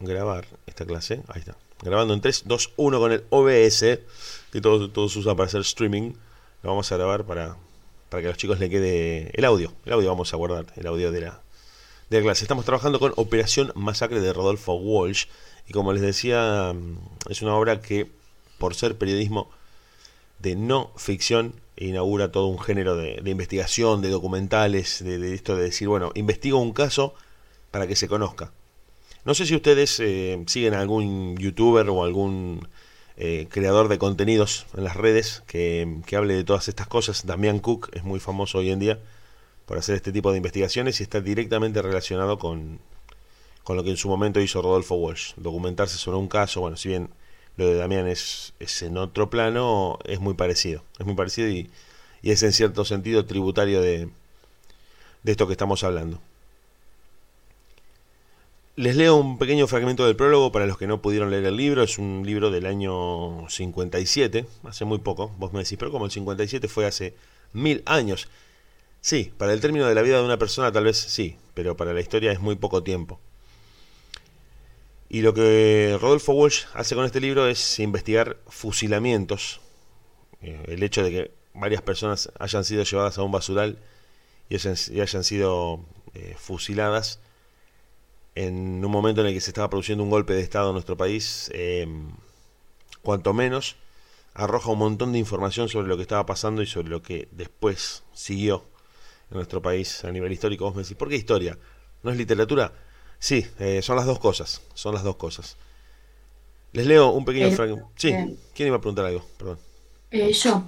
grabar esta clase. Ahí está. Grabando en 3, 2, 1 con el OBS, que todos, todos usan para hacer streaming. Lo vamos a grabar para, para que a los chicos le quede el audio. El audio vamos a guardar, el audio de la, de la clase. Estamos trabajando con Operación Masacre de Rodolfo Walsh. Y como les decía, mm, es una obra que, por ser periodismo de no ficción, inaugura todo un género de, investigación, de documentales, de, esto de decir, bueno, investigo un caso para que se conozca. No sé si ustedes eh, siguen a algún youtuber o algún eh, creador de contenidos en las redes que, hable de todas estas cosas. Damián Cook es muy famoso hoy en día por hacer este tipo de investigaciones y está directamente relacionado con, con lo que en su momento hizo Rodolfo Walsh, documentarse sobre un caso, bueno, si bien lo de Damián es, es en otro plano, es muy parecido, es muy parecido y, y es en cierto sentido tributario de, de esto que estamos hablando. Les leo un pequeño fragmento del prólogo para los que no pudieron leer el libro. Es un libro del año 57, hace muy poco. Vos me decís, pero como el 57 fue hace mil años. Sí, para el término de la vida de una persona tal vez sí, pero para la historia es muy poco tiempo. Y lo que Rodolfo Walsh hace con este libro es investigar fusilamientos. Eh, el hecho de que varias personas hayan sido llevadas a un basural y hayan, sido eh, fusiladas en un momento en el que se estaba produciendo un golpe de Estado en nuestro país, em, cuanto menos, arroja un montón de información sobre lo que estaba pasando y sobre lo que después siguió en nuestro país a nivel histórico. Vos me decís, ¿por qué historia? ¿No es literatura? Sí, eh, son las dos cosas, son las dos cosas. Les leo un pequeño fragmento. Sí, ¿quién iba a preguntar algo? Perdón. Eh, yo,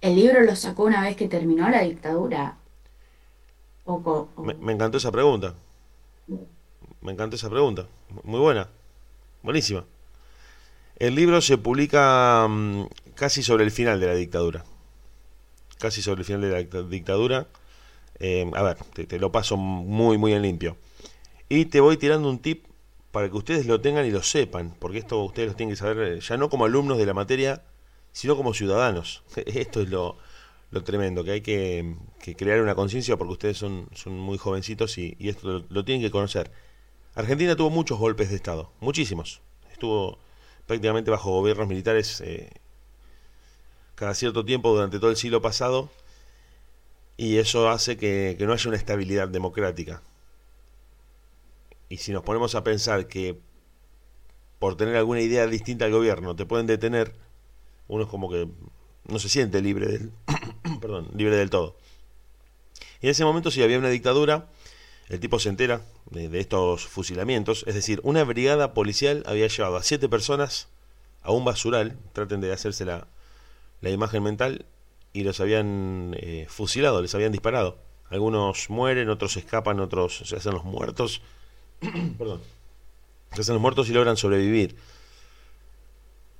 ¿el libro lo sacó una vez que terminó la dictadura? Me, encantó esa pregunta. Me encantó esa pregunta. Muy buena. Buenísima. El libro se publica mm, casi sobre el final de la dictadura. Casi sobre el final de la dictadura. Eh, a ver, te, lo paso muy, muy en limpio. Y te voy tirando un tip para que ustedes lo tengan y lo sepan, porque esto ustedes lo tienen que saber eh, ya no como alumnos de la materia, sino como ciudadanos. Esto es lo, tremendo, que hay que, crear una conciencia porque ustedes son, son muy jovencitos y, esto lo, tienen que conocer. Argentina tuvo muchos golpes de Estado, muchísimos. Estuvo prácticamente bajo gobiernos militares eh, cada cierto tiempo durante todo el siglo pasado y eso hace que, no haya una estabilidad democrática. Y si nos ponemos a pensar que por tener alguna idea distinta al gobierno te pueden detener, uno es como que no se siente libre del, perdón, libre del todo. Y en ese momento si había una dictadura, el tipo se entera de, estos fusilamientos, es decir, una brigada policial había llevado a siete personas a un basural, traten de hacerse la, imagen mental, y los habían eh, fusilado, les habían disparado. Algunos mueren, otros escapan, otros se hacen los muertos. Perdón. Se hacen los muertos y logran sobrevivir.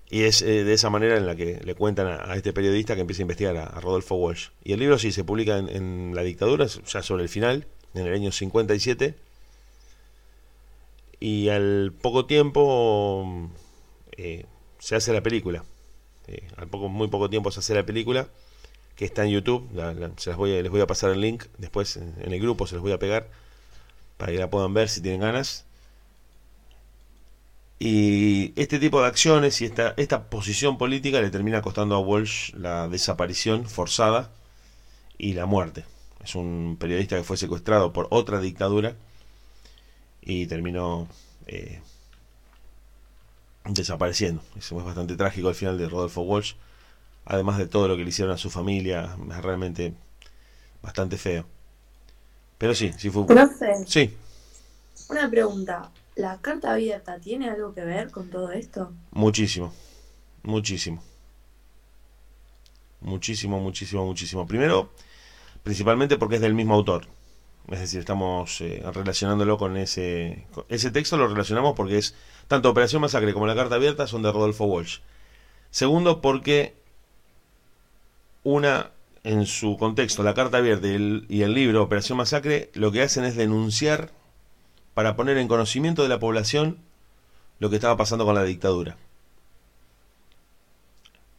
Y es eh, de esa manera en la que le cuentan a, este periodista que empieza a investigar a, Rodolfo Walsh. Y el libro sí se publica en, la dictadura, ya sobre el final, en el año 57. Y al poco tiempo eh, se hace la película. al poco, muy poco tiempo se hace la película que está en YouTube. se las voy les voy a pasar el link después en, el grupo, se los voy a pegar para que la puedan ver si tienen ganas. Y este tipo de acciones y esta, esta posición política le termina costando a Walsh la desaparición forzada y la muerte. Es un periodista que fue secuestrado por otra dictadura y terminó eh, desapareciendo. Eso es bastante trágico al final de Rodolfo Walsh además de todo lo que le hicieron a su familia, es realmente bastante feo. Pero sí, sí fue. Profe, sí. Una pregunta. ¿La carta abierta tiene algo que ver con todo esto? Muchísimo. Muchísimo. Muchísimo, muchísimo, muchísimo. Primero, principalmente porque es del mismo autor. Es decir, estamos eh, relacionándolo con ese... texto lo relacionamos porque es... Tanto Operación Masacre como la carta abierta son de Rodolfo Walsh. Segundo, porque una, en su contexto, la carta abierta y el libro Operación Masacre, lo que hacen es denunciar para poner en conocimiento de la población lo que estaba pasando con la dictadura.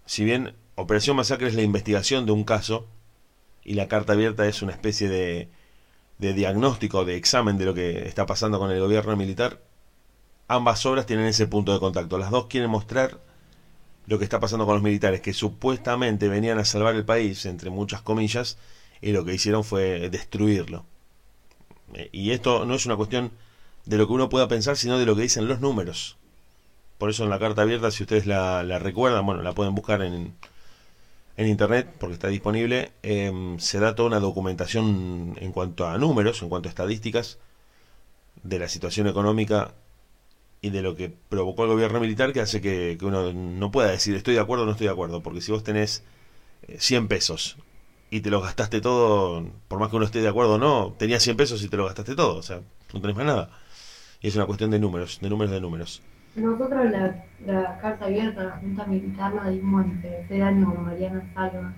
Si bien Operación Masacre es la investigación de un caso y la carta abierta es una especie de, de diagnóstico, de examen de lo que está pasando con el gobierno militar, ambas obras tienen ese punto de contacto. Las dos quieren mostrar lo que está pasando con los militares, que supuestamente venían a salvar el país, entre muchas comillas, y lo que hicieron fue destruirlo. Eh, y esto no es una cuestión de lo que uno pueda pensar, sino de lo que dicen los números. Por eso en la carta abierta, si ustedes la, recuerdan, bueno, la pueden buscar en, en internet porque está disponible, em, se da toda una documentación en cuanto a números, en cuanto a estadísticas de la situación económica y de lo que provocó el gobierno militar que hace que, uno no pueda decir estoy de acuerdo o no estoy de acuerdo, porque si vos tenés 100 eh, pesos y te los gastaste todo, por más que uno esté de acuerdo o no, tenías 100 pesos y te lo gastaste todo, o sea, no tenés más nada. Y es una cuestión de números, de números, de números. Nosotros la, la carta abierta la Junta Militar la dimos en tercer año con Mariana Salva.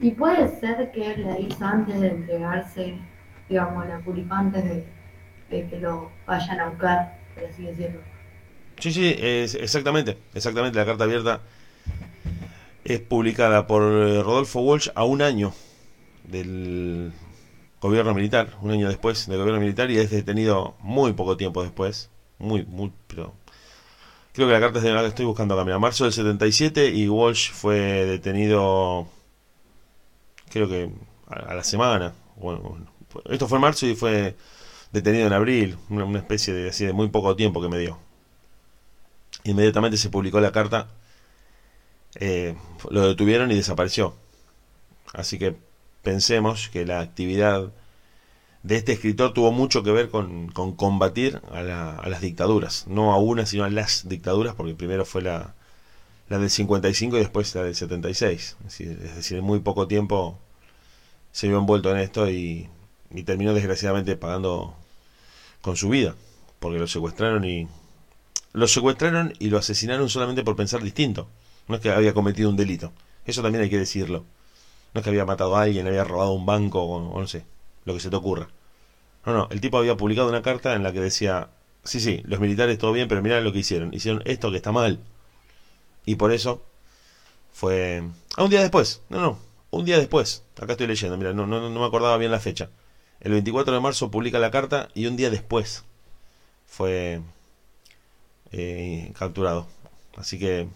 Y puede ser que la hizo antes de entregarse, digamos, a la CURIP antes de, que lo vayan a buscar por así decirlo. Sí, sí, exactamente, exactamente. La carta abierta es publicada por eh, Rodolfo Walsh a un año del gobierno militar, un año después del gobierno militar y es detenido muy poco tiempo después, muy, muy, pero creo que la carta es de la que estoy buscando acá, marzo del 77 y Walsh fue detenido, creo que a, la semana, esto fue en marzo y fue detenido en abril, una, especie de así de muy poco tiempo que me dio. Inmediatamente se publicó la carta, eh, lo detuvieron y desapareció. Así que pensemos que la actividad de este escritor tuvo mucho que ver con, combatir a, las dictaduras, no a una, sino a las dictaduras, porque primero fue la, la del 55 y después la del 76. Es decir, es decir, en muy poco tiempo se vio envuelto en esto y, y terminó desgraciadamente pagando con su vida, porque lo secuestraron y lo secuestraron y lo asesinaron solamente por pensar distinto. No es que había cometido un delito. Eso también hay que decirlo. No es que había matado a alguien, había robado un banco o, no sé, lo que se te ocurra. No, no, el tipo había publicado una carta en la que decía, sí, sí, los militares todo bien, pero mirá lo que hicieron. Hicieron esto que está mal. Y por eso fue... Ah, un día después. No, no, un día después. Acá estoy leyendo, mira, no, no, no me acordaba bien la fecha. El 24 de marzo publica la carta y un día después fue eh, capturado. Así que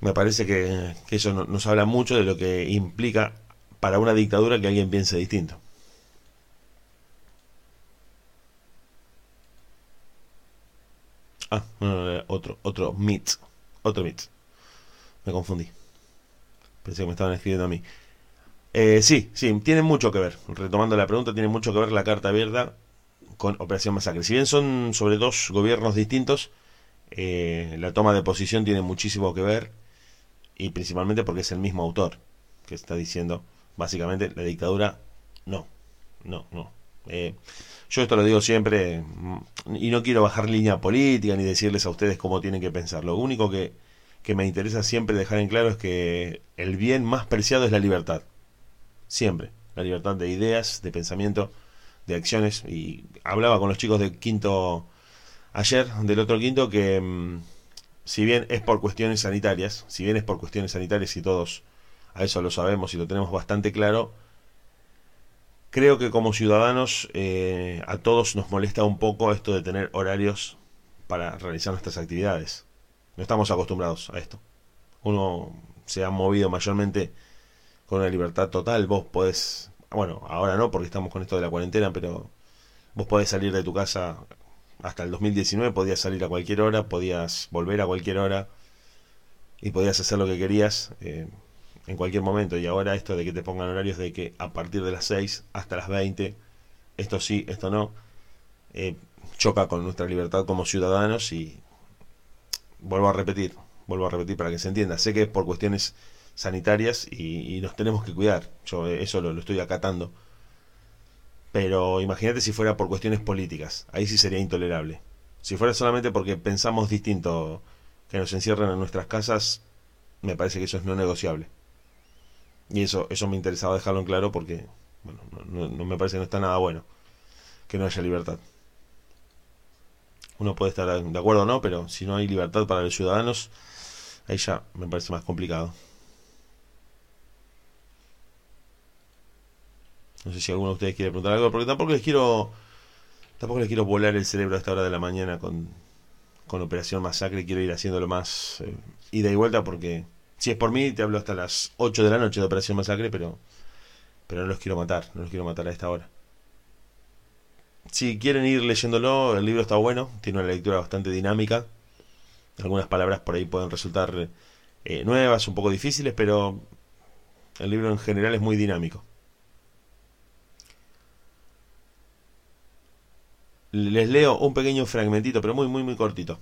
me parece que, eso nos habla mucho de lo que implica para una dictadura que alguien piense distinto. Ah, otro, otro mit. Otro mit. Me confundí. Pensé que me estaban escribiendo a mí. Eh, sí, sí, tiene mucho que ver. Retomando la pregunta, tiene mucho que ver la carta abierta con Operación Masacre. Si bien son sobre dos gobiernos distintos, eh, la toma de posición tiene muchísimo que ver y principalmente porque es el mismo autor que está diciendo básicamente la dictadura no, no, no. Eh, yo esto lo digo siempre mm, y no quiero bajar línea política ni decirles a ustedes cómo tienen que pensar. Lo único que, que me interesa siempre dejar en claro es que el bien más preciado es la libertad siempre. La libertad de ideas, de pensamiento, de acciones. Y hablaba con los chicos del quinto ayer, del otro quinto, que mm, si bien es por cuestiones sanitarias, si bien es por cuestiones sanitarias y todos a eso lo sabemos y lo tenemos bastante claro, creo que como ciudadanos eh, a todos nos molesta un poco esto de tener horarios para realizar nuestras actividades. No estamos acostumbrados a esto. Uno se ha movido mayormente con una libertad total. Vos podés, bueno, ahora no porque estamos con esto de la cuarentena, pero vos podés salir de tu casa hasta el 2019, podías salir a cualquier hora, podías volver a cualquier hora y podías hacer lo que querías eh, en cualquier momento. Y ahora esto de que te pongan horarios de que a partir de las 6 hasta las 20, esto sí, esto no, eh, choca con nuestra libertad como ciudadanos y vuelvo a repetir, vuelvo a repetir para que se entienda. Sé que es por cuestiones sanitarias y, nos tenemos que cuidar. Yo eso lo, estoy acatando. Pero imagínate si fuera por cuestiones políticas. Ahí sí sería intolerable. Si fuera solamente porque pensamos distinto que nos encierran en nuestras casas, me parece que eso es no negociable. Y eso, eso me interesaba dejarlo en claro porque, bueno, no, me parece que no está nada bueno que no haya libertad. Uno puede estar de acuerdo o no, pero si no hay libertad para los ciudadanos, ahí ya me parece más complicado. No sé si alguno de ustedes quiere preguntar algo, porque tampoco les quiero Tampoco les quiero volar el cerebro a esta hora de la mañana con, con Operación Masacre. Quiero ir haciéndolo más eh, ida y vuelta porque si es por mí te hablo hasta las 8 de la noche de Operación Masacre, pero, pero no los quiero matar, no los quiero matar a esta hora. Si quieren ir leyéndolo, el libro está bueno, tiene una lectura bastante dinámica. Algunas palabras por ahí pueden resultar eh, nuevas, un poco difíciles, pero el libro en general es muy dinámico. Les leo un pequeño fragmentito, pero muy, muy, muy cortito.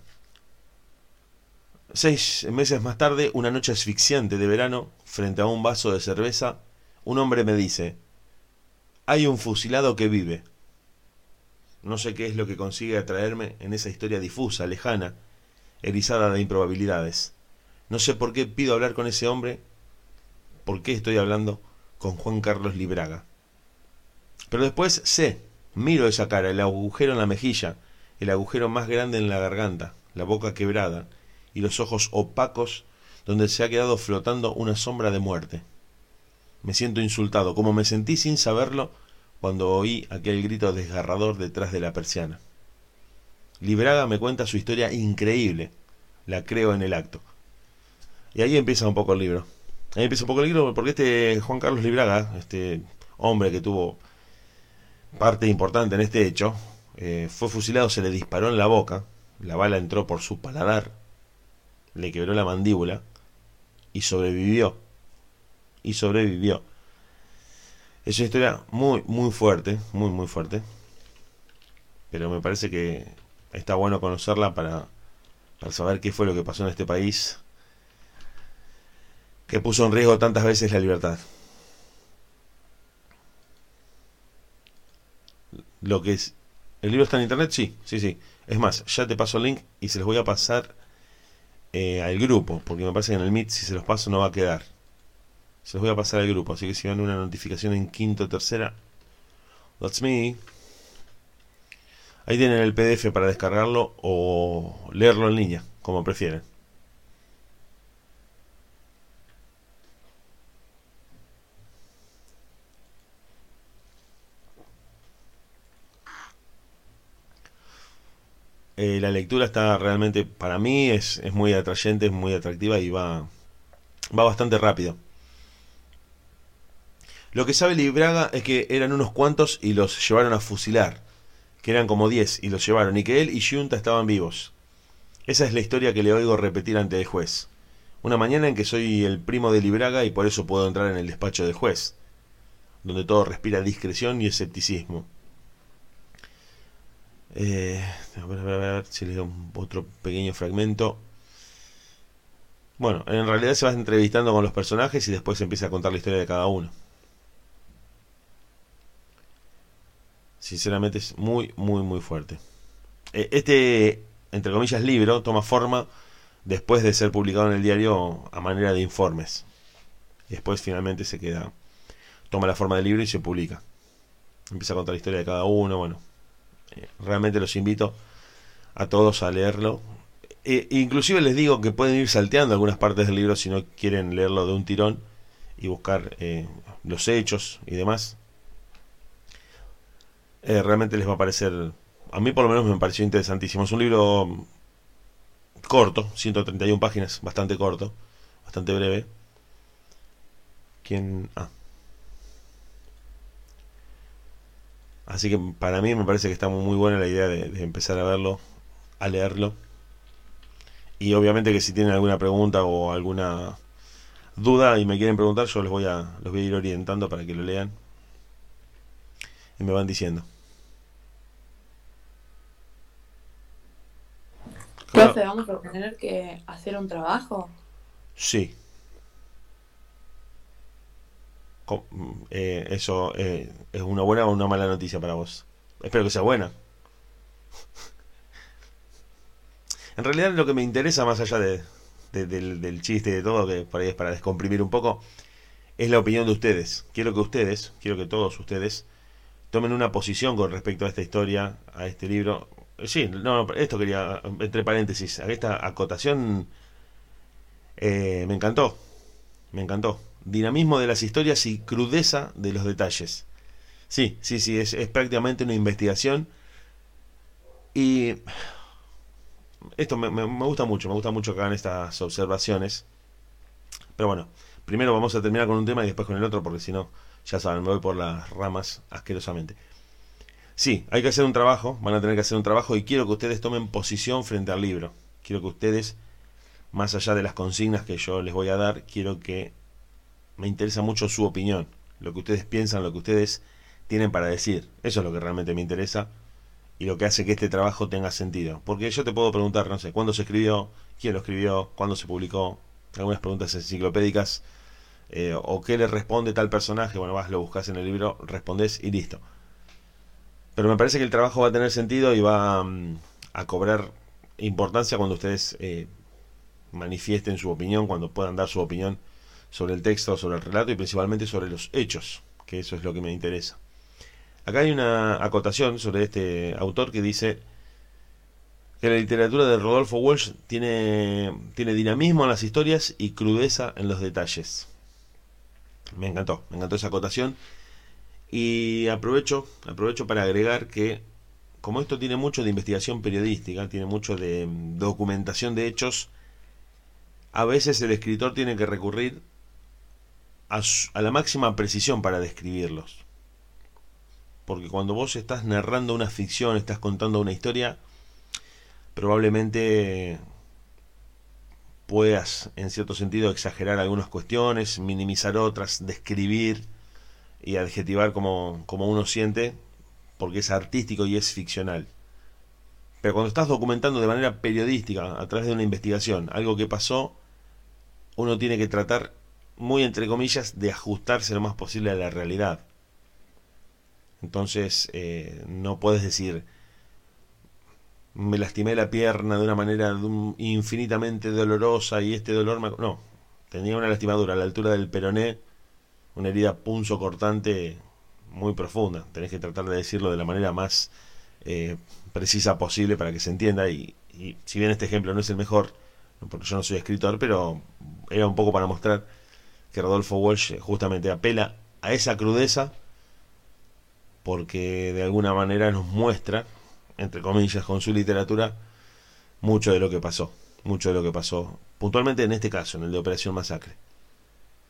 Seis meses más tarde, una noche asfixiante de verano, frente a un vaso de cerveza, un hombre me dice, hay un fusilado que vive. No sé qué es lo que consigue atraerme en esa historia difusa, lejana, erizada de improbabilidades. No sé por qué pido hablar con ese hombre, por qué estoy hablando con Juan Carlos Libraga. Pero después sé, miro esa cara, el agujero en la mejilla, el agujero más grande en la garganta, la boca quebrada y los ojos opacos donde se ha quedado flotando una sombra de muerte. Me siento insultado, como me sentí sin saberlo cuando oí aquel grito desgarrador detrás de la persiana. Libraga me cuenta su historia increíble, la creo en el acto. Y ahí empieza un poco el libro. Ahí empieza un poco el libro porque este Juan Carlos Libraga, este hombre que tuvo parte importante en este hecho, eh, fue fusilado, se le disparó en la boca, la bala entró por su paladar, le quebró la mandíbula y sobrevivió. Y sobrevivió. Es una historia muy, muy fuerte, muy, muy fuerte. Pero me parece que está bueno conocerla para, para saber qué fue lo que pasó en este país que puso en riesgo tantas veces la libertad. Lo que es... ¿El libro está en internet? Sí, sí, sí. Es más, ya te paso el link y se los voy a pasar eh, al grupo, porque me parece que en el Meet si se los paso no va a quedar. Se los voy a pasar al grupo, así que si van una notificación en quinto o tercera, that's me. Ahí tienen el PDF para descargarlo o leerlo en línea, como prefieren. Eh, la lectura está realmente, para mí, es, es muy atrayente, es muy atractiva y va, va bastante rápido. Lo que sabe Libraga es que eran unos cuantos y los llevaron a fusilar, que eran como 10 y los llevaron, y que él y Junta estaban vivos. Esa es la historia que le oigo repetir ante el juez. Una mañana en que soy el primo de Libraga y por eso puedo entrar en el despacho del juez, donde todo respira discreción y escepticismo. Eh, a, ver, a, ver, a ver si les doy otro pequeño fragmento. Bueno, en realidad se va entrevistando con los personajes y después se empieza a contar la historia de cada uno. Sinceramente es muy, muy, muy fuerte. Eh, este, entre comillas, libro toma forma después de ser publicado en el diario a manera de informes. Después finalmente se queda, toma la forma del libro y se publica. Empieza a contar la historia de cada uno, bueno, realmente los invito a todos a leerlo. E, inclusive les digo que pueden ir salteando algunas partes del libro si no quieren leerlo de un tirón y buscar eh, los hechos y demás. Eh, realmente les va a parecer, a mí por lo menos me pareció interesantísimo. Es un libro corto, 131 páginas, bastante corto, bastante breve. ¿Quién? Ah, Así que para mí me parece que está muy buena la idea de, empezar a verlo, a leerlo. Y obviamente que si tienen alguna pregunta o alguna duda y me quieren preguntar, yo les voy a, los voy a ir orientando para que lo lean. Y me van diciendo. Profe, ¿vamos a tener que hacer un trabajo? Sí, eh, eso eh, es una buena o una mala noticia para vos. Espero que sea buena. en realidad lo que me interesa más allá de, del, chiste y de todo, que por ahí es para descomprimir un poco, es la opinión de ustedes. Quiero que ustedes, quiero que todos ustedes tomen una posición con respecto a esta historia, a este libro. Sí, no, esto quería, entre paréntesis, esta acotación eh, me encantó, me encantó dinamismo de las historias y crudeza de los detalles. Sí, sí, sí, es, prácticamente una investigación Y esto me, me- me gusta mucho, me gusta mucho que hagan estas observaciones. Pero bueno, primero vamos a terminar con un tema y después con el otro, porque si no, ya saben, me voy por las ramas asquerosamente. Sí, hay que hacer un trabajo, van a tener que hacer un trabajo y quiero que ustedes tomen posición frente al libro. Quiero que ustedes, más allá de las consignas que yo les voy a dar, quiero que me interesa mucho su opinión, lo que ustedes piensan, lo que ustedes tienen para decir. Eso es lo que realmente me interesa y lo que hace que este trabajo tenga sentido. Porque yo te puedo preguntar, no sé, cuándo se escribió, quién lo escribió, cuándo se publicó, algunas preguntas enciclopédicas, eh, o qué le responde tal personaje, bueno, vas, lo buscas en el libro, respondes y listo. Pero me parece que el trabajo va a tener sentido y va mm, a cobrar importancia cuando ustedes eh, manifiesten su opinión, cuando puedan dar su opinión sobre el texto, sobre el relato y principalmente sobre los hechos, que eso es lo que me interesa. Acá hay una acotación sobre este autor que dice que la literatura de Rodolfo Walsh tiene, tiene dinamismo en las historias y crudeza en los detalles. Me encantó, me encantó esa acotación. Y aprovecho, aprovecho para agregar que como esto tiene mucho de investigación periodística, tiene mucho de mm, documentación de hechos, a veces el escritor tiene que recurrir a, la máxima precisión para describirlos. Porque cuando vos estás narrando una ficción, estás contando una historia, probablemente puedas, en cierto sentido, exagerar algunas cuestiones, minimizar otras, describir y adjetivar como, como uno siente, porque es artístico y es ficcional. Pero cuando estás documentando de manera periodística, a través de una investigación, algo que pasó, uno tiene que tratar, muy entre comillas, de ajustarse lo más posible a la realidad. Entonces, eh, no puedes decir, me lastimé la pierna de una manera infinitamente dolorosa y este dolor me... No, tenía una lastimadura a la altura del peroné, una herida punzo cortante muy profunda. Tenés que tratar de decirlo de la manera más eh, precisa posible para que se entienda. Y si bien este ejemplo no es el mejor, porque yo no soy escritor, pero era un poco para mostrar que Rodolfo Walsh justamente apela a esa crudeza porque de alguna manera nos muestra, entre comillas, con su literatura, mucho de lo que pasó, mucho de lo que pasó, puntualmente en este caso, en el de Operación Masacre.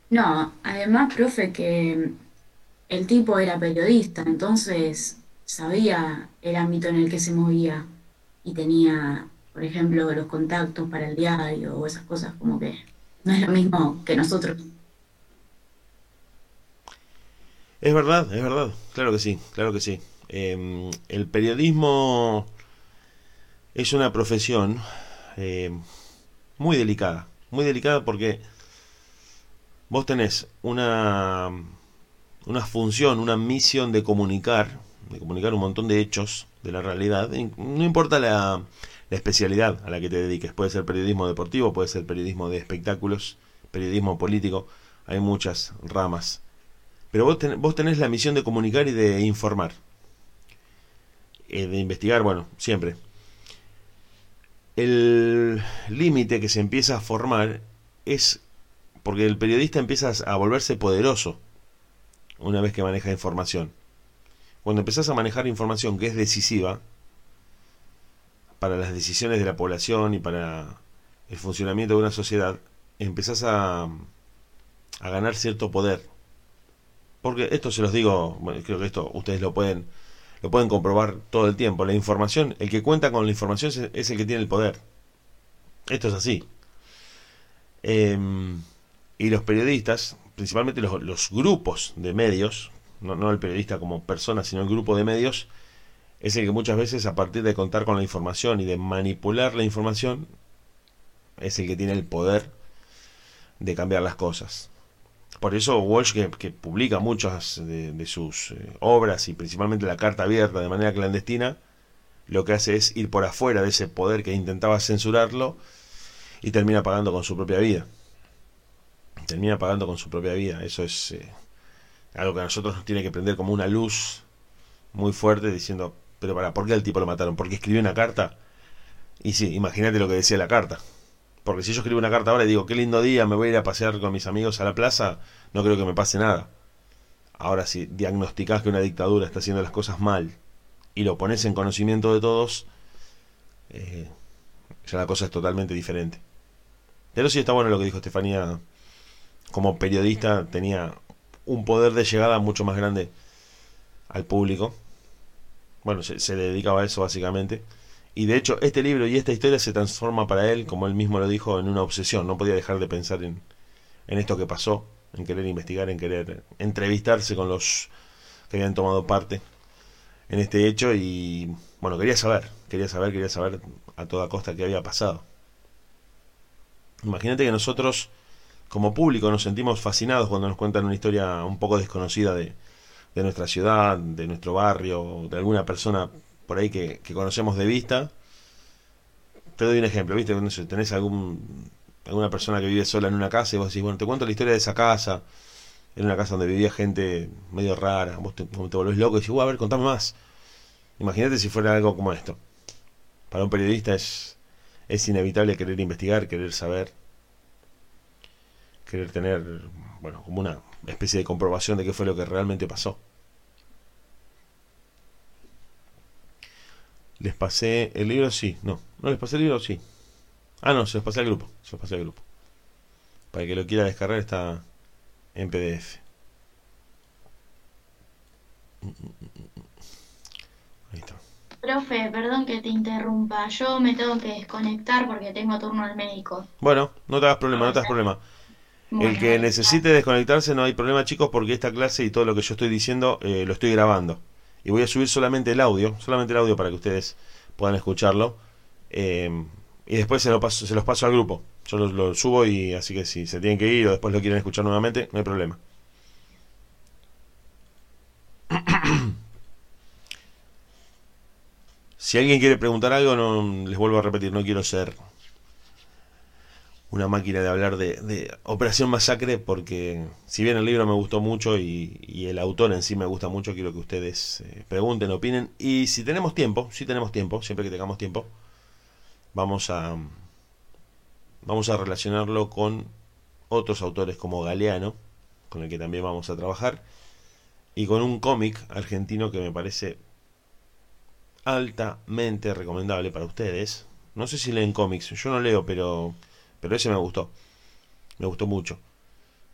No, además, profe, que el tipo era periodista, entonces sabía el ámbito en el que se movía y tenía, por ejemplo, los contactos para el diario o esas cosas, como que no es lo mismo que nosotros. Es verdad, es verdad, claro que sí, claro que sí. Eh, el periodismo es una profesión eh, muy delicada, muy delicada porque vos tenés una, una función, una misión de comunicar, de comunicar un montón de hechos de la realidad, no importa la, la especialidad a la que te dediques, puede ser periodismo deportivo, puede ser periodismo de espectáculos, periodismo político, hay muchas ramas. Pero vos, ten- vos tenés la misión de comunicar y de informar. Eh, de investigar, bueno, siempre. El límite que se empieza a formar es porque el periodista empieza a volverse poderoso una vez que maneja información. Cuando empezás a manejar información que es decisiva para las decisiones de la población y para el funcionamiento de una sociedad, empezás a, a ganar cierto poder. Porque esto se los digo, bueno, creo que esto ustedes lo pueden lo pueden comprobar todo el tiempo. La información, el que cuenta con la información es, el que tiene el poder. Esto es así. Em, y los periodistas, principalmente los, los grupos de medios, no, no el periodista como persona, sino el grupo de medios, es el que muchas veces a partir de contar con la información y de manipular la información, es el que tiene el poder de cambiar las cosas. Por eso Walsh, que, publica muchas de, de sus eh, obras y principalmente la carta abierta de manera clandestina, lo que hace es ir por afuera de ese poder que intentaba censurarlo y termina pagando con su propia vida. Termina pagando con su propia vida. Eso es eh, algo que a nosotros nos tiene que prender como una luz muy fuerte diciendo, pero para, ¿por qué al tipo lo mataron? ¿Porque escribió una carta? Y sí, imagínate lo que decía la carta. Porque si yo escribo una carta ahora y digo, qué lindo día, me voy a ir a pasear con mis amigos a la plaza, no creo que me pase nada. Ahora, si diagnosticás que una dictadura está haciendo las cosas mal y lo pones en conocimiento de todos, eh, ya la cosa es totalmente diferente. Pero sí está bueno lo que dijo Estefanía. Como periodista tenía un poder de llegada mucho más grande al público. Bueno, se, se dedicaba a eso básicamente. Y de hecho, este libro y esta historia se transforma para él, como él mismo lo dijo, en una obsesión. No podía dejar de pensar en, en esto que pasó, en querer investigar, en querer entrevistarse con los que habían tomado parte en este hecho y bueno, quería saber, quería saber, quería saber a toda costa qué había pasado. Imagínate que nosotros como público nos sentimos fascinados cuando nos cuentan una historia un poco desconocida de, de nuestra ciudad, de nuestro barrio, de alguna persona por ahí que, conocemos de vista. Te doy un ejemplo, ¿viste? Tenés algún, alguna persona que vive sola en una casa y vos decís, bueno, te cuento la historia de esa casa. Era una casa donde vivía gente medio rara. Vos te, te volvés loco y decís, a ver, contame más. Imagínate si fuera algo como esto. Para un periodista es, es inevitable querer investigar, querer saber, querer tener, bueno, como una especie de comprobación de qué fue lo que realmente pasó. ¿Les pasé el libro? Sí. No. ¿No les pasé el libro? Sí. Ah, no, se los pasé al grupo. Se los pasé al grupo. Para el que lo quiera descargar está en PDF. Ahí está. Profe, perdón que te interrumpa. Yo me tengo que desconectar porque tengo turno al médico. Bueno, no te hagas problema, no te hagas problema. El que necesite desconectarse no hay problema, chicos, porque esta clase y todo lo que yo estoy diciendo eh, lo estoy grabando. Y voy a subir solamente el audio, solamente el audio para que ustedes puedan escucharlo. Eh, y después se, paso, se los paso al grupo. Yo lo subo y así que si se tienen que ir o después lo quieren escuchar nuevamente, no hay problema. Si alguien quiere preguntar algo, no les vuelvo a repetir, no quiero ser una máquina de hablar de, de Operación Masacre porque si bien el libro me gustó mucho y, y el autor en sí me gusta mucho, quiero que ustedes eh, pregunten, opinen y si tenemos tiempo, si tenemos tiempo, siempre que tengamos tiempo, vamos a vamos a relacionarlo con otros autores como Galeano, con el que también vamos a trabajar, y con un cómic argentino que me parece altamente recomendable para ustedes. No sé si leen cómics, yo no leo, pero pero ese me gustó. Me gustó mucho.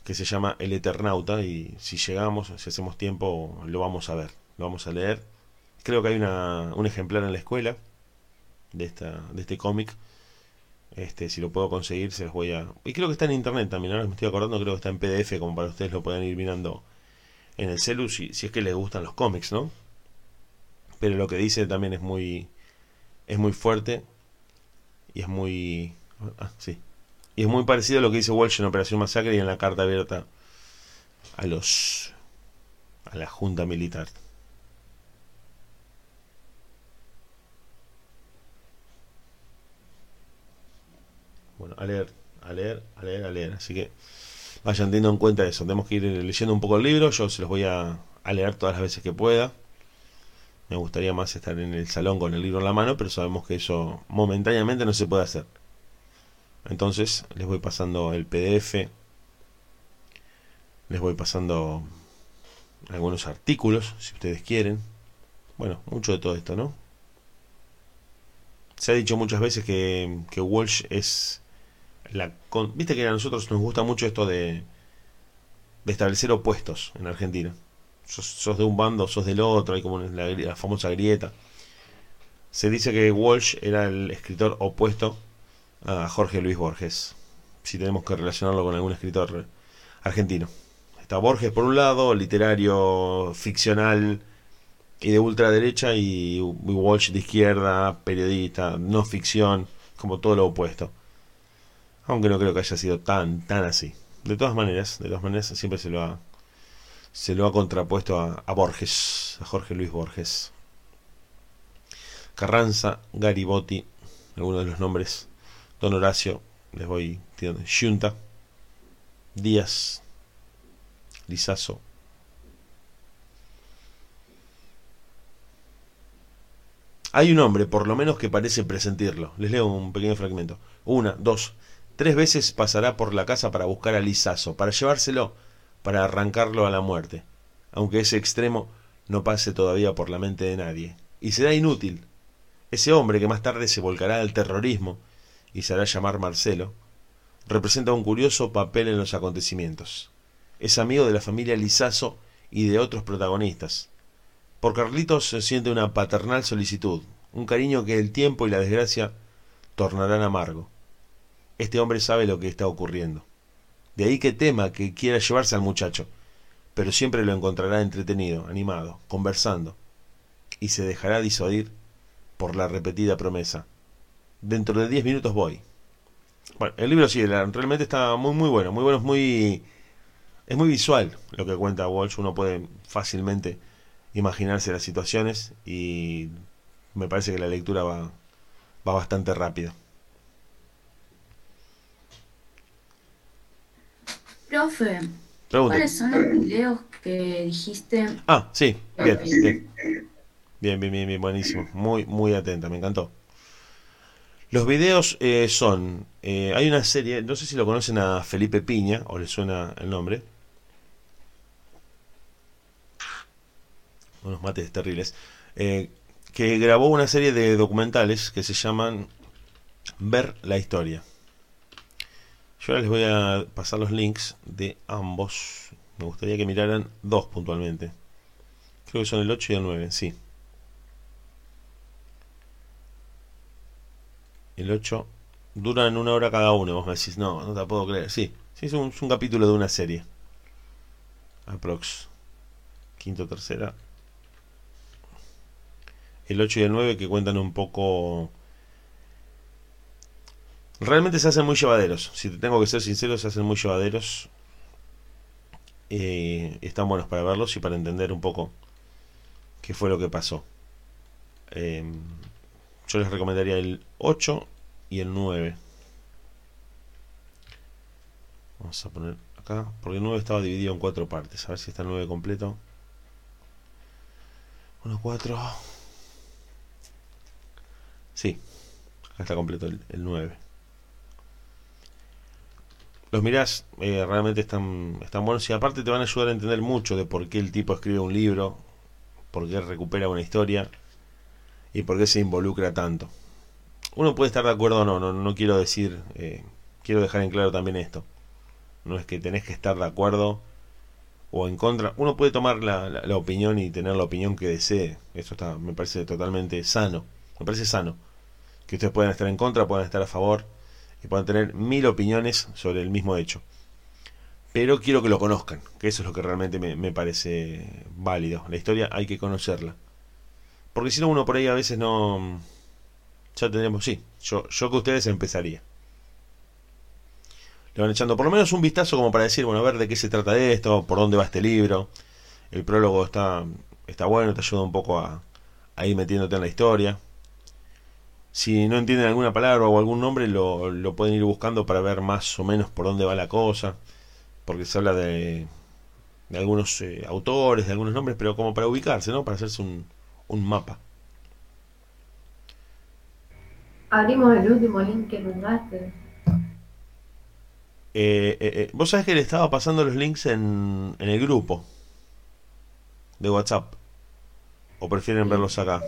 Que se llama El Eternauta y si llegamos, si hacemos tiempo, lo vamos a ver. Lo vamos a leer. Creo que hay una, un ejemplar en la escuela de, esta, de este cómic. Este, si lo puedo conseguir, se los voy a... Y creo que está en internet también, ahora me estoy acordando, creo que está en PDF, como para ustedes lo puedan ir mirando en el celu, si, si es que les gustan los cómics, ¿no? Pero lo que dice también es muy... Es muy fuerte. Y es muy... Ah, sí, y es muy parecido a lo que dice Walsh en Operación Masacre y en la carta abierta a los a la junta militar. Bueno, a leer, a leer, a leer, a leer. Así que vayan teniendo en cuenta eso. Tenemos que ir leyendo un poco el libro. Yo se los voy a, a leer todas las veces que pueda. Me gustaría más estar en el salón con el libro en la mano, pero sabemos que eso momentáneamente no se puede hacer. Entonces les voy pasando el PDF, les voy pasando algunos artículos, si ustedes quieren. Bueno, mucho de todo esto, ¿no? Se ha dicho muchas veces que, que Walsh es la... con- Viste que a nosotros nos gusta mucho esto de, de establecer opuestos en Argentina. Sos, de un bando, sos del otro, hay como la famosa grieta. Se dice que Walsh era el escritor opuesto a Jorge Luis Borges, si tenemos que relacionarlo con algún escritor argentino. Está Borges por un lado, literario, ficcional y de ultraderecha, y Walsh de izquierda, periodista, no ficción, como todo lo opuesto. Aunque no creo que haya sido tan, tan así. De todas maneras, de todas maneras siempre se lo ha, se lo ha contrapuesto a, a Borges, a Jorge Luis Borges. Carranza, Garibotti, algunos de los nombres Don Horacio, les voy tirando. Junta, Díaz, Lizazo. Hay un hombre, por lo menos, que parece presentirlo. Les leo un pequeño fragmento. Una, dos, tres veces pasará por la casa para buscar a Lizazo, para llevárselo, para arrancarlo a la muerte, aunque ese extremo no pase todavía por la mente de nadie. Y será inútil. Ese hombre que más tarde se volcará al terrorismo y se hará llamar Marcelo, representa un curioso papel en los acontecimientos. Es amigo de la familia Lizazo y de otros protagonistas. Por Carlitos se siente una paternal solicitud, un cariño que el tiempo y la desgracia tornarán amargo. Este hombre sabe lo que está ocurriendo. De ahí que tema que quiera llevarse al muchacho, pero siempre lo encontrará entretenido, animado, conversando, y se dejará disuadir por la repetida promesa. Dentro de diez minutos voy. Bueno, el libro sí, realmente está muy muy bueno, muy bueno, es muy es muy visual lo que cuenta Walsh, uno puede fácilmente imaginarse las situaciones y me parece que la lectura va, va bastante rápida. Profe, ¿cuáles son los videos que dijiste? Ah, sí, bien, bien. Bien, bien, bien, buenísimo. Muy, muy atenta, me encantó. Los videos eh, son, eh, hay una serie, no sé si lo conocen a Felipe Piña o le suena el nombre. Unos mates terribles. Eh, que grabó una serie de documentales que se llaman Ver la historia. Yo ahora les voy a pasar los links de ambos. Me gustaría que miraran dos puntualmente. Creo que son el 8 y el 9, sí. El 8 duran una hora cada uno. Vos me decís, no, no te puedo creer. Sí, sí es un, capítulo de una serie. Aprox. Quinto, tercera. El 8 y el 9 que cuentan un poco... Realmente se hacen muy llevaderos. Si te tengo que ser sincero, se hacen muy llevaderos. Eh, están buenos para verlos y para entender un poco qué fue lo que pasó. Eh, yo les recomendaría el 8 y el 9. Vamos a poner acá, porque el 9 estaba dividido en cuatro partes. A ver si está el 9 completo. 1, 4. Sí, acá está completo el, 9. Los mirás, eh, realmente están, están buenos y aparte te van a ayudar a entender mucho de por qué el tipo escribe un libro, por qué recupera una historia y por qué se involucra tanto. Uno puede estar de acuerdo o no, no, quiero decir, eh, quiero dejar en claro también esto. No es que tenés que estar de acuerdo o en contra. Uno puede tomar la, opinión y tener la opinión que desee. Eso está, me parece totalmente sano. Me parece sano. Que ustedes puedan estar en contra, puedan estar a favor y puedan tener mil opiniones sobre el mismo hecho. Pero quiero que lo conozcan, que eso es lo que realmente me, me parece válido. La historia hay que conocerla. Porque si no, uno por ahí a veces no. Ya tendríamos, sí. Yo, yo que ustedes empezaría. Le van echando por lo menos un vistazo como para decir, bueno, a ver de qué se trata esto, por dónde va este libro. El prólogo está, está bueno, te ayuda un poco a, a ir metiéndote en la historia. Si no entienden alguna palabra o algún nombre, lo, lo pueden ir buscando para ver más o menos por dónde va la cosa. Porque se habla de, de algunos eh, autores, de algunos nombres, pero como para ubicarse, ¿no? Para hacerse un, un mapa. Abrimos el último link que mandaste. Eh, eh, eh, Vos sabés que le estaba pasando los links en, en el grupo de WhatsApp. ¿O prefieren verlos acá?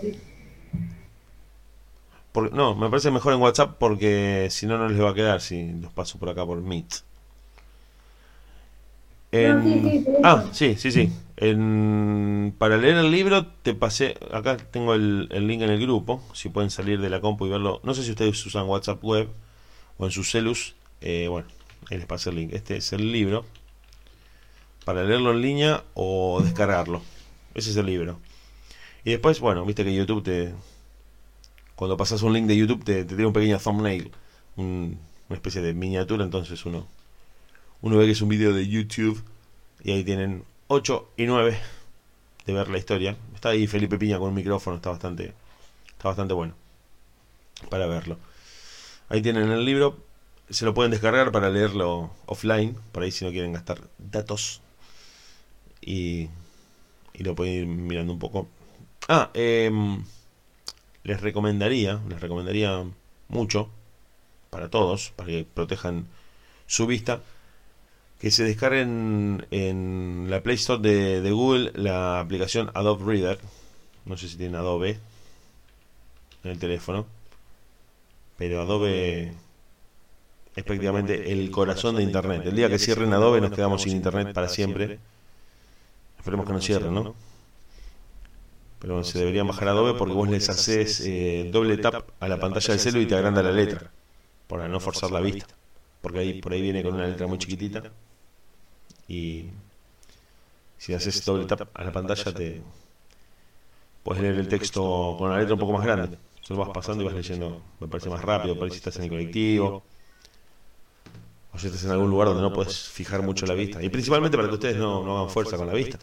Porque, no, me parece mejor en WhatsApp porque si no, no les va a quedar si los paso por acá por Meet. ah, sí, sí, sí. Para leer el libro te pasé, acá tengo el, link en el grupo, si pueden salir de la compu y verlo. No sé si ustedes usan WhatsApp web o en sus celus. Eh, bueno, ahí les pasé el link. Este es el libro. Para leerlo en línea o descargarlo. Ese es el libro. Y después, bueno, viste que YouTube te... Cuando pasas un link de YouTube te, te tiene un pequeño thumbnail. una especie de miniatura, entonces uno uno ve que es un video de YouTube y ahí tienen 8 y 9 de ver la historia. Está ahí Felipe Piña con un micrófono, está bastante, está bastante bueno para verlo. Ahí tienen el libro, se lo pueden descargar para leerlo offline, por ahí si no quieren gastar datos. Y, y lo pueden ir mirando un poco. Ah, em, les recomendaría, les recomendaría mucho, para todos, para que protejan su vista, que se descarguen en la Play Store de, Google la aplicación Adobe Reader. No sé si tiene Adobe. en el teléfono, pero Adobe es prácticamente el corazón de Internet. El día que cierren Adobe nos quedamos sin Internet para siempre. Esperemos que no cierren, ¿no? Pero se deberían bajar Adobe porque vos les haces eh, doble tap a la pantalla del celu y te agranda la letra, para no forzar la vista. Porque ahí por ahí viene con una letra muy chiquitita. Y si haces doble tap a la pantalla te puedes leer el texto con la letra un poco más grande. Solo vas pasando y vas leyendo, me parece más rápido, parece si estás en el colectivo o si estás en algún lugar donde no puedes fijar mucho la vista. Y principalmente para que ustedes no, no hagan fuerza con la vista.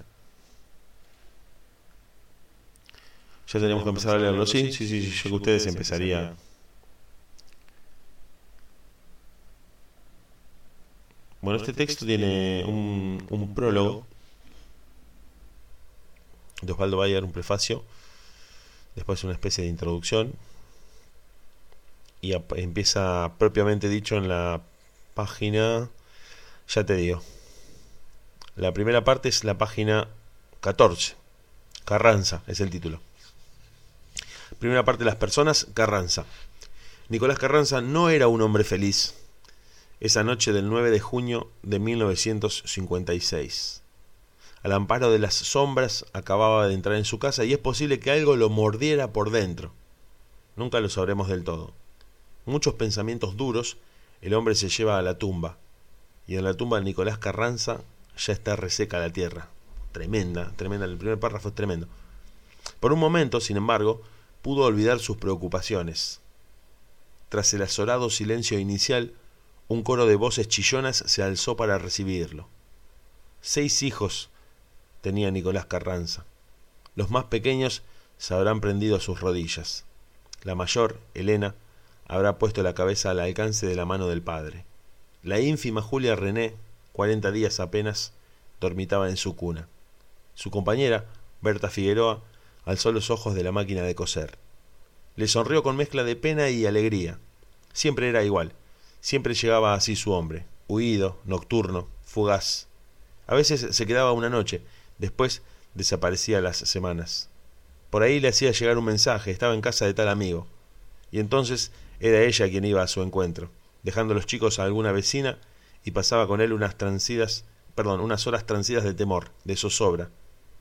Ya tenemos que empezar a leerlo, sí, sí, sí, yo que ustedes empezaría. Bueno, este texto tiene un, un prólogo de Osvaldo Bayer, un prefacio, después una especie de introducción, y empieza propiamente dicho en la página, ya te digo, la primera parte es la página 14, Carranza es el título. Primera parte las personas, Carranza. Nicolás Carranza no era un hombre feliz esa noche del 9 de junio de 1956. Al amparo de las sombras acababa de entrar en su casa y es posible que algo lo mordiera por dentro. Nunca lo sabremos del todo. Muchos pensamientos duros el hombre se lleva a la tumba y en la tumba de Nicolás Carranza ya está reseca la tierra. Tremenda, tremenda, el primer párrafo es tremendo. Por un momento, sin embargo, pudo olvidar sus preocupaciones. Tras el azorado silencio inicial, un coro de voces chillonas se alzó para recibirlo. Seis hijos tenía Nicolás Carranza. Los más pequeños se habrán prendido a sus rodillas. La mayor, Elena, habrá puesto la cabeza al alcance de la mano del padre. La ínfima Julia René, cuarenta días apenas, dormitaba en su cuna. Su compañera, Berta Figueroa, alzó los ojos de la máquina de coser. Le sonrió con mezcla de pena y alegría. Siempre era igual. Siempre llegaba así su hombre, huido, nocturno, fugaz. A veces se quedaba una noche, después desaparecía las semanas. Por ahí le hacía llegar un mensaje, estaba en casa de tal amigo. Y entonces era ella quien iba a su encuentro, dejando los chicos a alguna vecina y pasaba con él unas transidas, perdón, unas horas transidas de temor, de zozobra,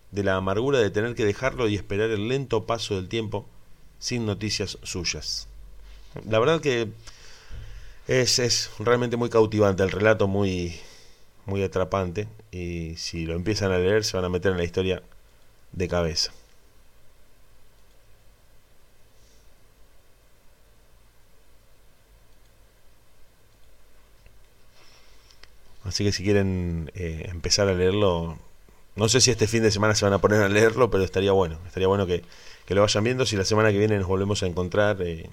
de la amargura de tener que dejarlo y esperar el lento paso del tiempo sin noticias suyas. La verdad que es, es realmente muy cautivante, el relato muy, muy atrapante y si lo empiezan a leer se van a meter en la historia de cabeza. Así que si quieren eh, empezar a leerlo, no sé si este fin de semana se van a poner a leerlo, pero estaría bueno. Estaría bueno que, que lo vayan viendo. Si la semana que viene nos volvemos a encontrar eh,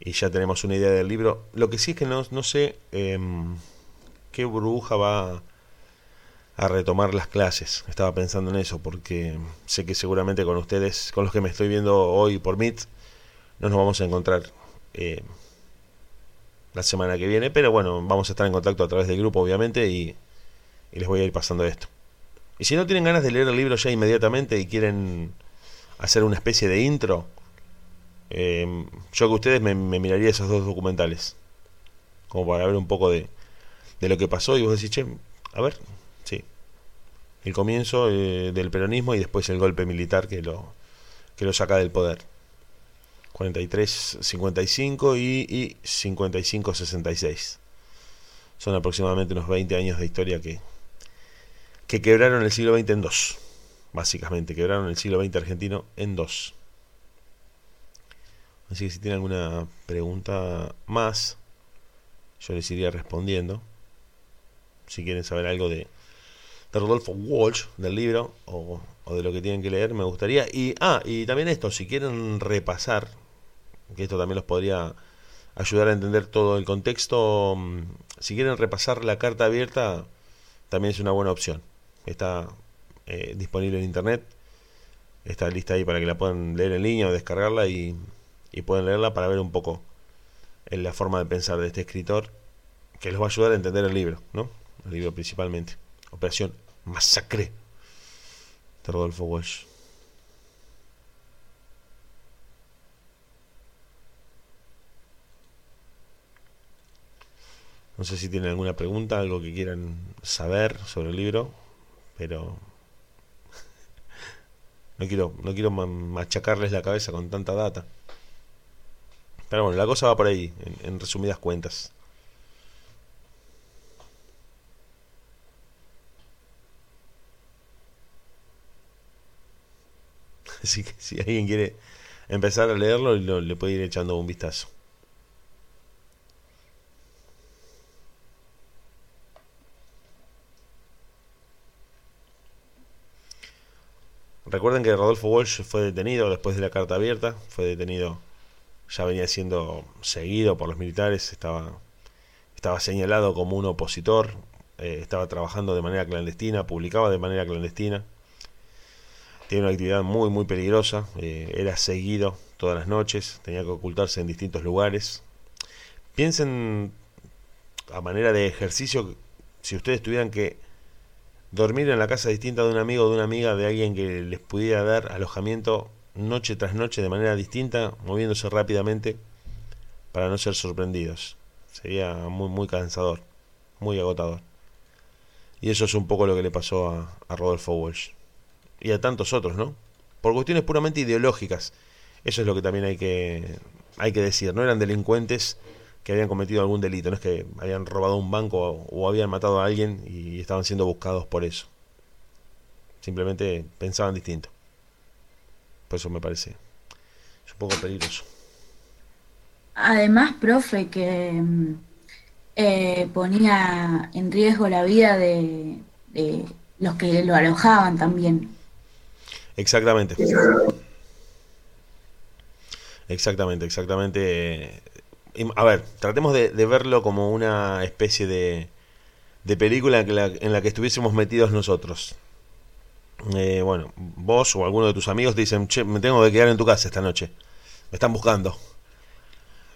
y ya tenemos una idea del libro. Lo que sí es que no, no sé em, qué burbuja va a retomar las clases. Estaba pensando en eso porque sé que seguramente con ustedes, con los que me estoy viendo hoy por Meet, no nos vamos a encontrar. Eh, la semana que viene, pero bueno, vamos a estar en contacto a través del grupo, obviamente, y, les voy a ir pasando esto. Y si no tienen ganas de leer el libro ya inmediatamente y quieren hacer una especie de intro, eh, yo que ustedes me, miraría esos dos documentales, como para ver un poco de, de lo que pasó y vos decís, che, a ver, sí, el comienzo eh, del peronismo y después el golpe militar que lo, que lo saca del poder. 43-55 y, y 55-66. Son aproximadamente unos 20 años de historia que, que quebraron el siglo XX en dos. Básicamente, quebraron el siglo XX argentino en dos. Así que si tienen alguna pregunta más, yo les iría respondiendo. Si quieren saber algo de, de Rodolfo Walsh, del libro, o, de lo que tienen que leer, me gustaría. Y, ah, y también esto, si quieren repasar que esto también los podría ayudar a entender todo el contexto. Mm, si quieren repasar la carta abierta, también es una buena opción. Está eh, disponible en internet. Está lista ahí para que la puedan leer en línea o descargarla y, y pueden leerla para ver un poco en la forma de pensar de este escritor que les va a ayudar a entender el libro, ¿no? El libro principalmente. Operación Masacre de Rodolfo Walsh. No sé si tienen alguna pregunta, algo que quieran saber sobre el libro, pero no quiero, no quiero machacarles la cabeza con tanta data. Pero bueno, la cosa va por ahí, en, resumidas cuentas. Así que si alguien quiere empezar a leerlo, le puede ir echando un vistazo. Recuerden que Rodolfo Walsh fue detenido después de la carta abierta, fue detenido, ya venía siendo seguido por los militares, estaba, estaba señalado como un opositor, eh, estaba trabajando de manera clandestina, publicaba de manera clandestina, tiene una actividad muy muy peligrosa, eh, era seguido todas las noches, tenía que ocultarse en distintos lugares. Piensen a manera de ejercicio, si ustedes tuvieran que dormir en la casa distinta de un amigo o de una amiga, de alguien que les pudiera dar alojamiento noche tras noche de manera distinta, moviéndose rápidamente para no ser sorprendidos. Sería muy, muy cansador, muy agotador. Y eso es un poco lo que le pasó a, a Rodolfo Walsh. Y a tantos otros, ¿no? Por cuestiones puramente ideológicas. Eso es lo que también hay que, hay que decir. No eran delincuentes que habían cometido algún delito, no es que habían robado un banco o, habían matado a alguien y estaban siendo buscados por eso. Simplemente pensaban distinto. Por eso me parece es un poco peligroso. Además, profe, que mm, eh, ponía en riesgo la vida de, de los que lo alojaban también. Exactamente. Exactamente, exactamente a ver, tratemos de, verlo como una especie de, de película en la, en la, que estuviésemos metidos nosotros. Eh, bueno, vos o alguno de tus amigos dicen, che, me tengo que quedar en tu casa esta noche. Me están buscando.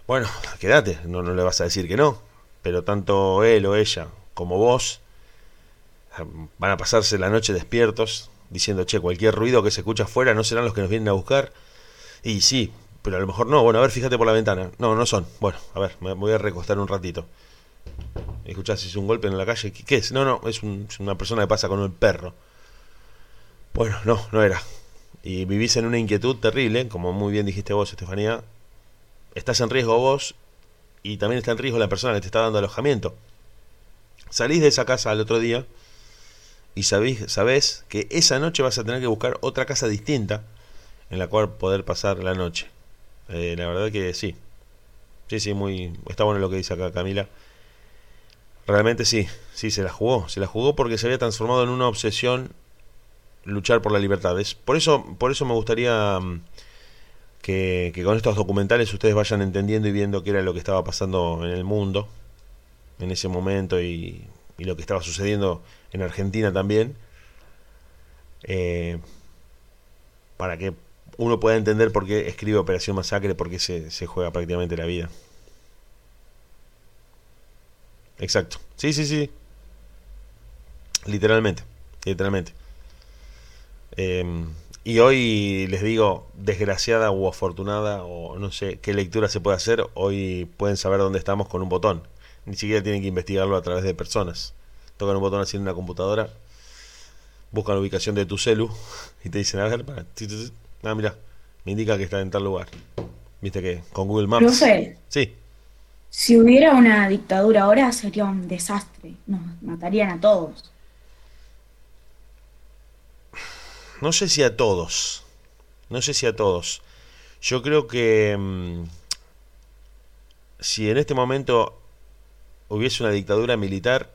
Bueno, quédate, no, no le vas a decir que no. Pero tanto él o ella como vos eh, van a pasarse la noche despiertos diciendo, che, cualquier ruido que se escucha afuera no serán los que nos vienen a buscar. Y sí, pero a lo mejor no. Bueno, a ver, fíjate por la ventana. No, no son. Bueno, a ver, me voy a recostar un ratito. Escuchás, es un golpe en la calle. ¿Qué es? No, no, es, una persona que pasa con un perro. Bueno, no, no era. Y vivís en una inquietud terrible, como muy bien dijiste vos, Estefanía. Estás en riesgo vos y también está en riesgo la persona que te está dando alojamiento. Salís de esa casa al otro día y sabés, sabés que esa noche vas a tener que buscar otra casa distinta en la cual poder pasar la noche. Eh, la verdad que sí. Sí, sí, muy. Está bueno lo que dice acá Camila. Realmente sí, sí, se la jugó. Se la jugó porque se había transformado en una obsesión luchar por la libertad. por, eso, por eso me gustaría mm, que, con estos documentales ustedes vayan entendiendo y viendo qué era lo que estaba pasando en el mundo en ese momento y, lo que estaba sucediendo en Argentina también. Eh, para que uno puede entender por qué escribe Operación Masacre, por qué se, se juega prácticamente la vida. Exacto. Sí, sí, sí. Literalmente. Literalmente. Em, y hoy les digo, desgraciada o afortunada, o no sé qué lectura se puede hacer, hoy pueden saber dónde estamos con un botón. Ni siquiera tienen que investigarlo a través de personas. Tocan un botón así en una computadora, buscan la ubicación de tu celu y te dicen, a ver, para, Ah, mira, me indica que está en tal lugar. Viste que con Google Maps. Profe. Sí. Si hubiera una dictadura ahora sería un desastre. Nos matarían a todos. No sé si a todos. No sé si a todos. Yo creo que mm, si en este momento hubiese una dictadura militar,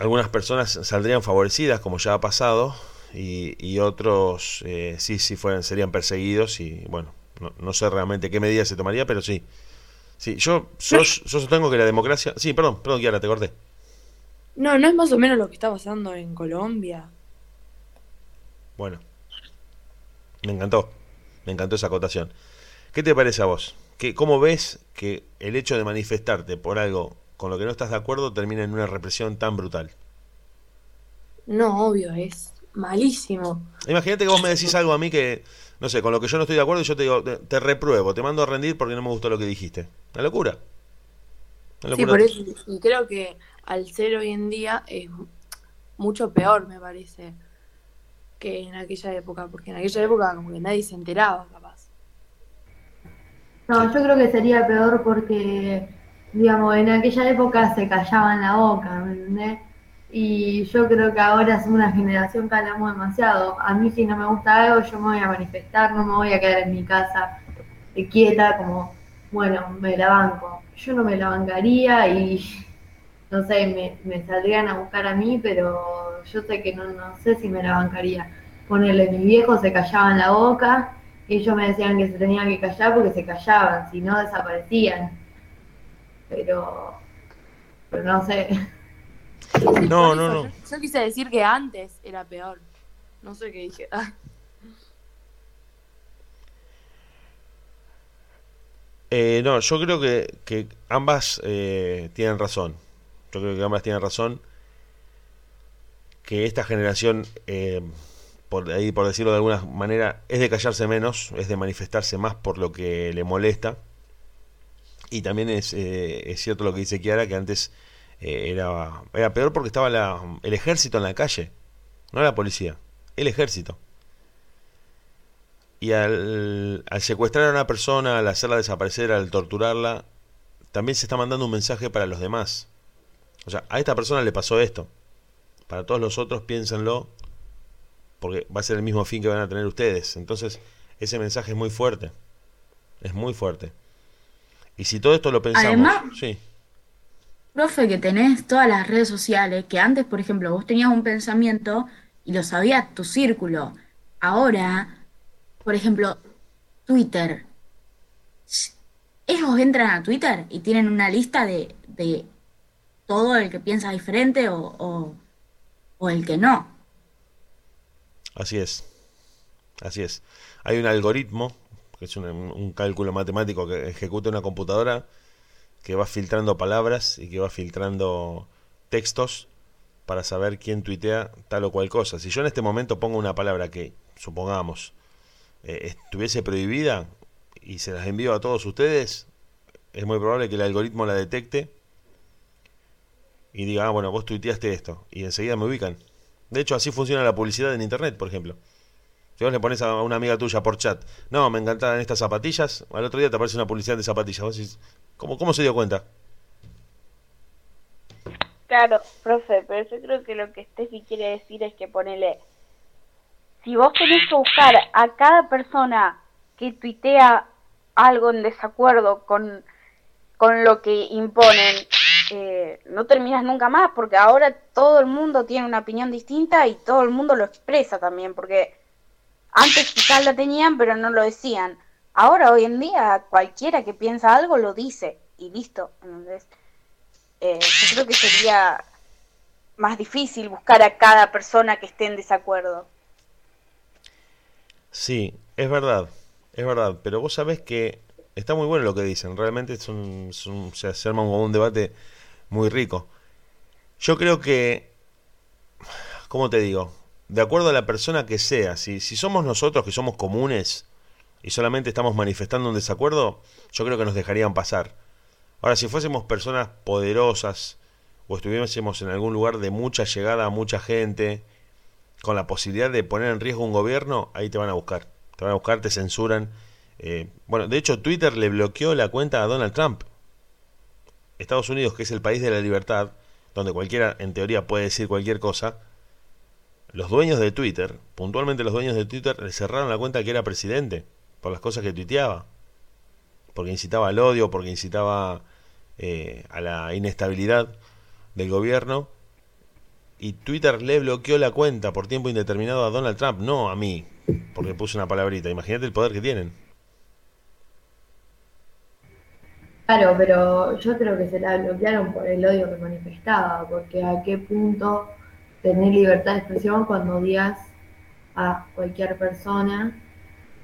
algunas personas saldrían favorecidas, como ya ha pasado, y, otros eh, sí, sí fueran, serían perseguidos y bueno, no, sé realmente qué medidas se tomaría, pero sí. Sí, yo, yo, sostengo que la democracia... Sí, perdón, perdón, Kiara, te corté. No, no es más o menos lo que está pasando en Colombia. Bueno, me encantó, me encantó esa acotación. ¿Qué te parece a vos? ¿Qué, ¿Cómo ves que el hecho de manifestarte por algo con lo que no estás de acuerdo termina en una represión tan brutal? No, obvio, es malísimo. Imagínate que vos me decís algo a mí que, no sé, con lo que yo no estoy de acuerdo y yo te digo, te, repruebo, te mando a rendir porque no me gustó lo que dijiste. Una locura. Una Sí, locura. por eso. Y creo que al ser hoy en día es mucho peor, me parece, que en aquella época, porque en aquella época como que nadie se enteraba, capaz. No, yo creo que sería peor porque, digamos, en aquella época se callaban la boca, ¿me entendés? Y yo creo que ahora es una generación que hablamos demasiado. A mí si no me gusta algo, yo me voy a manifestar, no me voy a quedar en mi casa eh, quieta como, bueno, me la banco. Yo no me la bancaría y, no sé, me, me saldrían a buscar a mí, pero yo sé que no, no sé si me la bancaría. Ponerle, mis viejos se callaban la boca y ellos me decían que se tenían que callar porque se callaban, si no desaparecían. Pero, pero no sé. No, no, no. Yo, yo quise decir que antes era peor. No sé qué dije. Ah, Eh, no, yo creo que, que ambas eh, tienen razón. Yo creo que ambas tienen razón. Que esta generación, eh, por ahí, por decirlo de alguna manera, es de callarse menos, es de manifestarse más por lo que le molesta. Y también es, eh, es cierto lo que dice Kiara, que antes eh, era, era peor porque estaba la- el ejército en la calle, no la policía, el ejército. Y al, al secuestrar a una persona, al hacerla desaparecer, al torturarla, también se está mandando un mensaje para los demás. O sea, a esta persona le pasó esto. Para todos los otros, piénsenlo, porque va a ser el mismo fin que van a tener ustedes. Entonces, ese mensaje es muy fuerte. Es muy fuerte. Y si todo esto lo pensamos, Además- sí, Profe, que tenés todas las redes sociales, que antes, por ejemplo, vos tenías un pensamiento y lo sabía tu círculo. Ahora, por ejemplo, Twitter. Ellos entran a Twitter y tienen una lista de, de todo el que piensa diferente o, o, el que no. Así es. Así es. Hay un algoritmo, que es un, un cálculo matemático que ejecuta una computadora, que va filtrando palabras y que va filtrando textos para saber quién tuitea tal o cual cosa. Si yo en este momento pongo una palabra que, supongamos, eh, estuviese prohibida y se las envío a todos ustedes, es muy probable que el algoritmo la detecte y diga, ah, bueno, vos tuiteaste esto, y enseguida me ubican. De hecho, así funciona la publicidad en internet, por ejemplo. Si vos le pones a una amiga tuya por chat, no, me encantan estas zapatillas, al otro día te aparece una publicidad de zapatillas. Vos decís, ¿cómo, cómo se dio cuenta? Claro, profe, pero yo creo que lo que Steffi quiere decir es que ponele, si vos tenés que buscar a cada persona que tuitea algo en desacuerdo con, con lo que imponen, eh, no terminas nunca más, porque ahora todo el mundo tiene una opinión distinta y todo el mundo lo expresa también, porque antes quizás la tenían pero no lo decían. Ahora, hoy en día, cualquiera que piensa algo lo dice y listo. ¿entendés? Eh, yo creo que sería más difícil buscar a cada persona que esté en desacuerdo. Sí, es verdad, es verdad, pero vos sabés que está muy bueno lo que dicen, realmente es un- es un- se, arma un debate muy rico. Yo creo que, ¿cómo te digo? De acuerdo a la persona que sea, si, si somos nosotros que somos comunes y solamente estamos manifestando un desacuerdo, yo creo que nos dejarían pasar. Ahora, si fuésemos personas poderosas o estuviésemos en algún lugar de mucha llegada a mucha gente, con la posibilidad de poner en riesgo un gobierno, ahí te van a buscar. Te van a buscar, te censuran. Eh, bueno, de hecho, Twitter le bloqueó la cuenta a Donald Trump. Estados Unidos, que es el país de la libertad, donde cualquiera, en teoría, puede decir cualquier cosa, los dueños de Twitter, puntualmente los dueños de Twitter, le cerraron la cuenta que era presidente por las cosas que tuiteaba. Porque incitaba al odio, porque incitaba eh, a la inestabilidad del gobierno. Y Twitter le bloqueó la cuenta por tiempo indeterminado a Donald Trump, no a mí, porque puse una palabrita. Imagínate el poder que tienen. Claro, pero yo creo que se la bloquearon por el odio que manifestaba, porque a qué punto tener libertad de expresión cuando odias a cualquier persona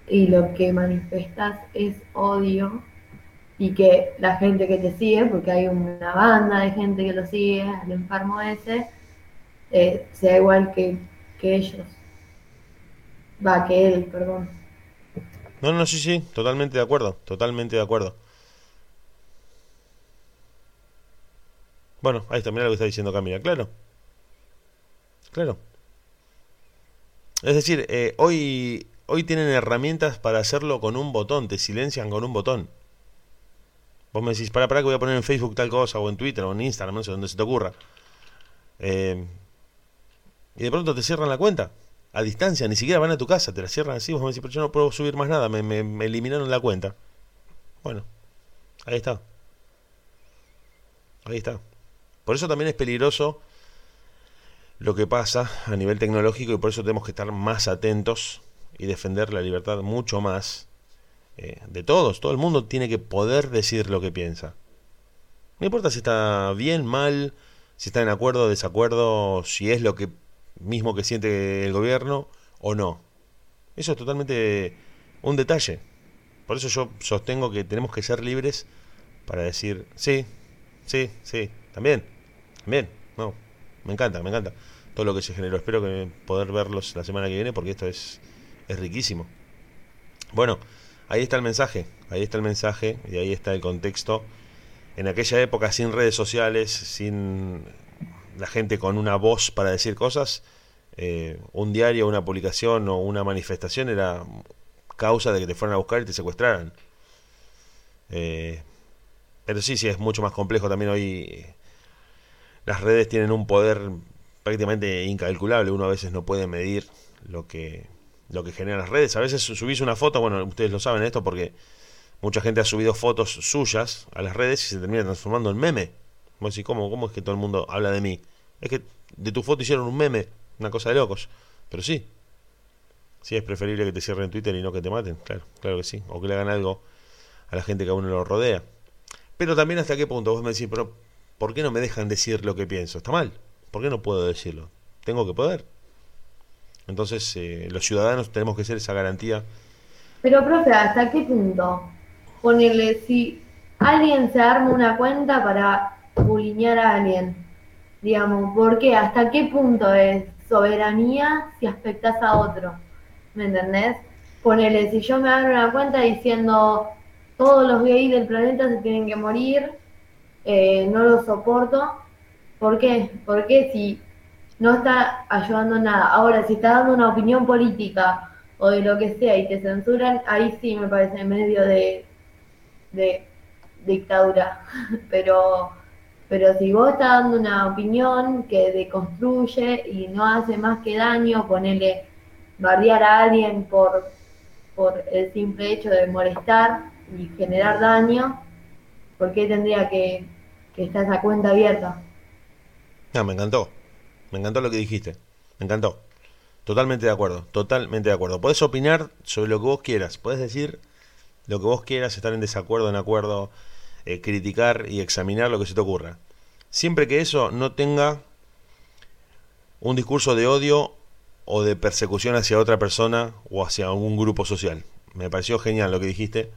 y lo que manifestas es odio y que la gente que te sigue, porque hay una banda de gente que lo sigue, al enfermo ese, eh, sea igual que, que ellos. Va, que él, perdón. No, no, sí, sí, totalmente de acuerdo, totalmente de acuerdo. Bueno, ahí está, mirá lo que está diciendo Camila, claro. Claro. Es decir, eh, hoy, hoy tienen herramientas para hacerlo con un botón, te silencian con un botón. Vos me decís, para, para que voy a poner en Facebook tal cosa, o en Twitter, o en Instagram, no sé, donde se te ocurra. Eh, y de pronto te cierran la cuenta, a distancia, ni siquiera van a tu casa, te la cierran así, vos me decís, pero yo no puedo subir más nada, me, me eliminaron la cuenta. Bueno, ahí está. Ahí está. Por eso también es peligroso lo que pasa a nivel tecnológico y por eso tenemos que estar más atentos y defender la libertad mucho más eh, de todos. Todo el mundo tiene que poder decir lo que piensa. No importa si está bien, mal, si está en acuerdo o desacuerdo, si es lo que mismo que siente el gobierno o no. Eso es totalmente un detalle. Por eso yo sostengo que tenemos que ser libres para decir, sí, sí, sí, también, también, no, me encanta, me encanta todo lo que se generó. Espero que poder verlos la semana que viene porque esto es, es riquísimo. Bueno, ahí está el mensaje, ahí está el mensaje y ahí está el contexto. En aquella época sin redes sociales, sin la gente con una voz para decir cosas, eh, un diario, una publicación o una manifestación era causa de que te fueran a buscar y te secuestraran. Eh, pero sí, sí, es mucho más complejo también hoy. Las redes tienen un poder prácticamente incalculable. Uno a veces no puede medir lo que, lo que generan las redes. A veces subís una foto, bueno, ustedes lo saben esto porque mucha gente ha subido fotos suyas a las redes y se termina transformando en meme. Vos decís, ¿cómo, ¿cómo es que todo el mundo habla de mí? Es que de tu foto hicieron un meme, una cosa de locos. Pero sí. Sí, es preferible que te cierren Twitter y no que te maten. Claro, claro que sí. O que le hagan algo a la gente que a uno lo rodea. Pero también hasta qué punto vos me decís, pero ¿por qué no me dejan decir lo que pienso? Está mal. ¿Por qué no puedo decirlo? Tengo que poder. Entonces, eh, los ciudadanos tenemos que ser esa garantía. Pero, profe, ¿hasta qué punto? Ponerle, si alguien se arma una cuenta para bulinear a alguien, digamos, ¿por qué? ¿Hasta qué punto es soberanía si afectas a otro? ¿Me entendés? Ponele, si yo me abro una cuenta diciendo todos los gays del planeta se tienen que morir, eh, no lo soporto, ¿Por qué? Porque si no está ayudando nada. Ahora, si está dando una opinión política o de lo que sea y te censuran, ahí sí me parece medio de, de dictadura. Pero, pero si vos estás dando una opinión que deconstruye y no hace más que daño, ponerle bardear a alguien por, por el simple hecho de molestar y generar daño, ¿por qué tendría que, que estar esa cuenta abierta? No, me encantó. Me encantó lo que dijiste. Me encantó. Totalmente de acuerdo. Totalmente de acuerdo. Puedes opinar sobre lo que vos quieras. Puedes decir lo que vos quieras, estar en desacuerdo, en acuerdo, eh, criticar y examinar lo que se te ocurra. Siempre que eso no tenga un discurso de odio o de persecución hacia otra persona o hacia algún grupo social. Me pareció genial lo que dijiste.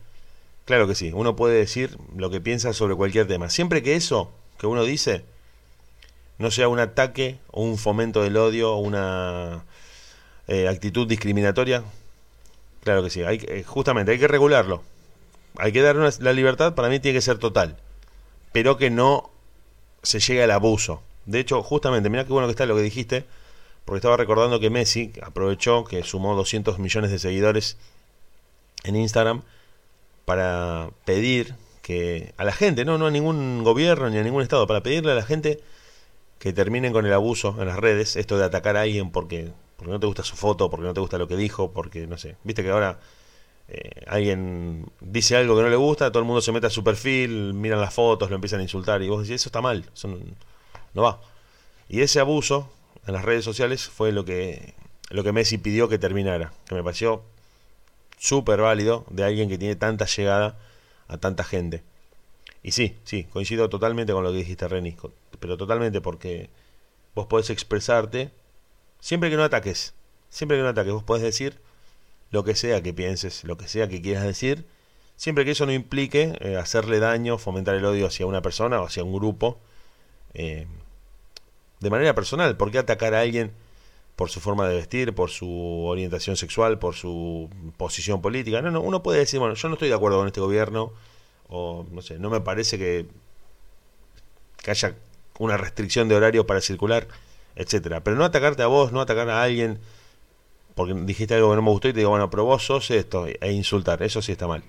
Claro que sí, uno puede decir lo que piensa sobre cualquier tema. Siempre que eso que uno dice no sea un ataque o un fomento del odio o una eh, actitud discriminatoria. Claro que sí, hay, eh, justamente hay que regularlo. Hay que dar la libertad, para mí tiene que ser total, pero que no se llegue al abuso. De hecho, justamente, mira qué bueno que está lo que dijiste, porque estaba recordando que Messi aprovechó que sumó 200 millones de seguidores en Instagram para pedir que a la gente, no, no a ningún gobierno ni a ningún estado, para pedirle a la gente que terminen con el abuso en las redes, esto de atacar a alguien porque, porque no te gusta su foto, porque no te gusta lo que dijo, porque no sé, viste que ahora eh, alguien dice algo que no le gusta, todo el mundo se mete a su perfil, miran las fotos, lo empiezan a insultar y vos decís, eso está mal, eso no, va. Y ese abuso en las redes sociales fue lo que, lo que Messi pidió que terminara, que me pareció súper válido de alguien que tiene tanta llegada a tanta gente. Y sí, sí, coincido totalmente con lo que dijiste, Reni pero totalmente porque vos podés expresarte siempre que no ataques, siempre que no ataques, vos podés decir lo que sea que pienses, lo que sea que quieras decir, siempre que eso no implique eh, hacerle daño, fomentar el odio hacia una persona o hacia un grupo, eh, de manera personal, ¿por qué atacar a alguien por su forma de vestir, por su orientación sexual, por su posición política? No, no, uno puede decir, bueno, yo no estoy de acuerdo con este gobierno, o no sé, no me parece que, haya una restricción de horario para circular, etcétera. Pero no atacarte a vos, no atacar a alguien porque dijiste algo que no me gustó y te digo, bueno, pero vos sos esto, e insultar, eso sí está mal.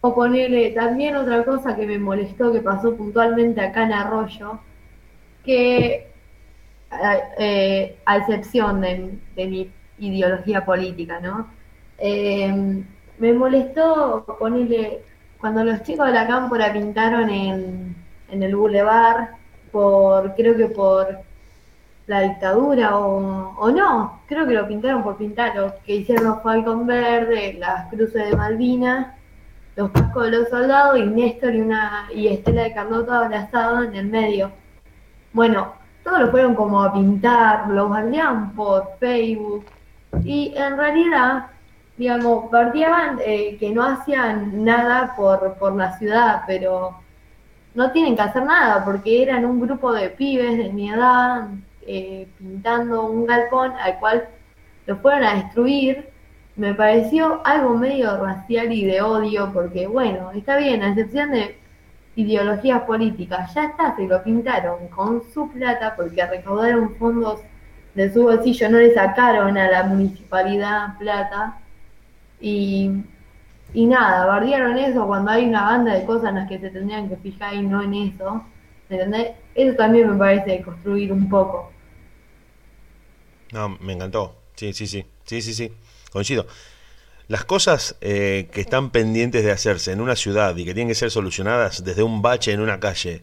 O ponerle también otra cosa que me molestó, que pasó puntualmente acá en Arroyo, que eh, a excepción de, mi ideología política, ¿no? Eh, me molestó ponerle, cuando los chicos de la cámpora pintaron en, en el boulevard, por, creo que por la dictadura o, no, creo que lo pintaron por pintar, que hicieron los Falcon Verde, las cruces de Malvinas, los cascos de los soldados y Néstor y una y Estela de Carlotto abrazado en el medio. Bueno, todos lo fueron como a pintar, lo bardeaban por Facebook. Y en realidad, digamos, bardeaban eh, que no hacían nada por, por la ciudad, pero no tienen que hacer nada porque eran un grupo de pibes de mi edad, eh, pintando un galpón al cual lo fueron a destruir, me pareció algo medio racial y de odio, porque bueno, está bien, a excepción de ideologías políticas, ya está, se lo pintaron con su plata porque recaudaron fondos de su bolsillo, no le sacaron a la municipalidad plata y, y nada, bardearon eso cuando hay una banda de cosas en las que se tendrían que fijar y no en eso, ¿entendés? Eso también me parece construir un poco. No, me encantó. Sí, sí, sí. Sí, sí, sí. Coincido. Las cosas eh, que están pendientes de hacerse en una ciudad y que tienen que ser solucionadas desde un bache en una calle,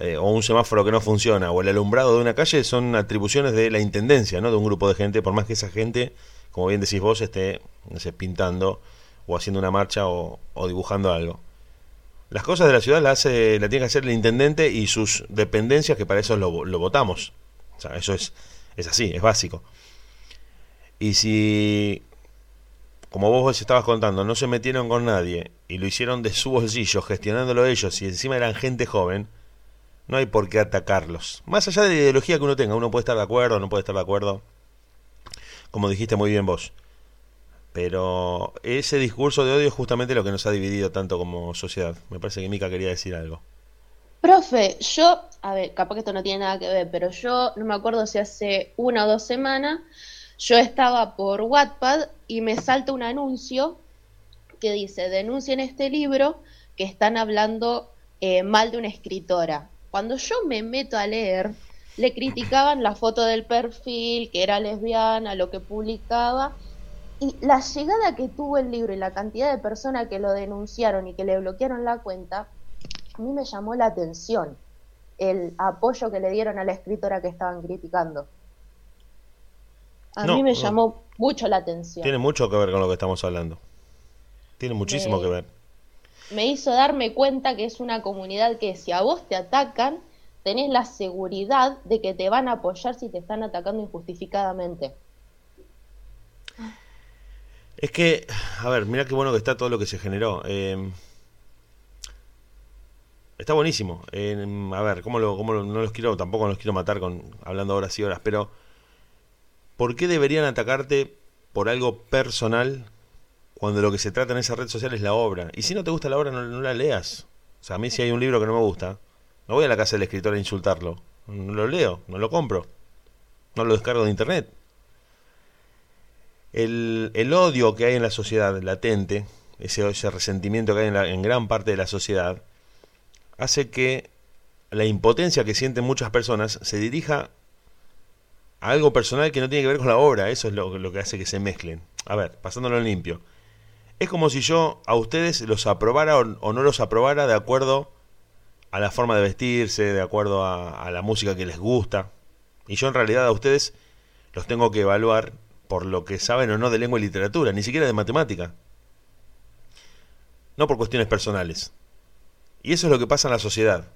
eh, o un semáforo que no funciona, o el alumbrado de una calle, son atribuciones de la intendencia, ¿no? De un grupo de gente, por más que esa gente, como bien decís vos, esté pintando o haciendo una marcha o, dibujando algo. Las cosas de la ciudad las la tiene que hacer el intendente y sus dependencias, que para eso lo, lo votamos. O sea, eso es es así, es básico. Y si, como vos estabas contando, no se metieron con nadie y lo hicieron de su bolsillo, gestionándolo ellos y encima eran gente joven, no hay por qué atacarlos. Más allá de la ideología que uno tenga, uno puede estar de acuerdo, no puede estar de acuerdo, como dijiste muy bien vos. Pero ese discurso de odio es justamente lo que nos ha dividido tanto como sociedad. Me parece que Mika quería decir algo. Profe, yo, a ver, capaz que esto no tiene nada que ver, pero yo no me acuerdo si hace una o dos semanas yo estaba por Wattpad y me salta un anuncio que dice, denuncien este libro que están hablando eh, mal de una escritora. Cuando yo me meto a leer, le criticaban la foto del perfil, que era lesbiana, lo que publicaba, y la llegada que tuvo el libro y la cantidad de personas que lo denunciaron y que le bloquearon la cuenta, a mí me llamó la atención el apoyo que le dieron a la escritora que estaban criticando. A mí me llamó mucho la atención. Tiene mucho que ver con lo que estamos hablando. Tiene muchísimo que ver. Me hizo darme cuenta que es una comunidad que si a vos te atacan, tenés la seguridad de que te van a apoyar si te están atacando injustificadamente. Es que, a ver, mira qué bueno que está todo lo que se generó. Eh, Está buenísimo. a ver, ¿cómo, lo, cómo no los quiero, tampoco los quiero matar con hablando horas y horas, pero ¿por qué deberían atacarte por algo personal cuando lo que se trata en esa red social es la obra? Y si no te gusta la obra, no, la leas. O sea, a mí si hay un libro que no me gusta, no voy a la casa del escritor a insultarlo. No lo leo, no lo compro. No lo descargo de internet. El, odio que hay en la sociedad latente, ese, ese resentimiento que hay en, en gran parte de la sociedad, hace que la impotencia que sienten muchas personas se dirija algo personal que no tiene que ver con la obra. Eso es lo, que hace que se mezclen. A ver, pasándolo en limpio. Es como si yo a ustedes los aprobara o, no los aprobara de acuerdo a la forma de vestirse, de acuerdo a, a la música que les gusta. Y yo en realidad a ustedes los tengo que evaluar por lo que saben o no de lengua y literatura, ni siquiera de matemática. No por cuestiones personales. Y eso es lo que pasa en la sociedad.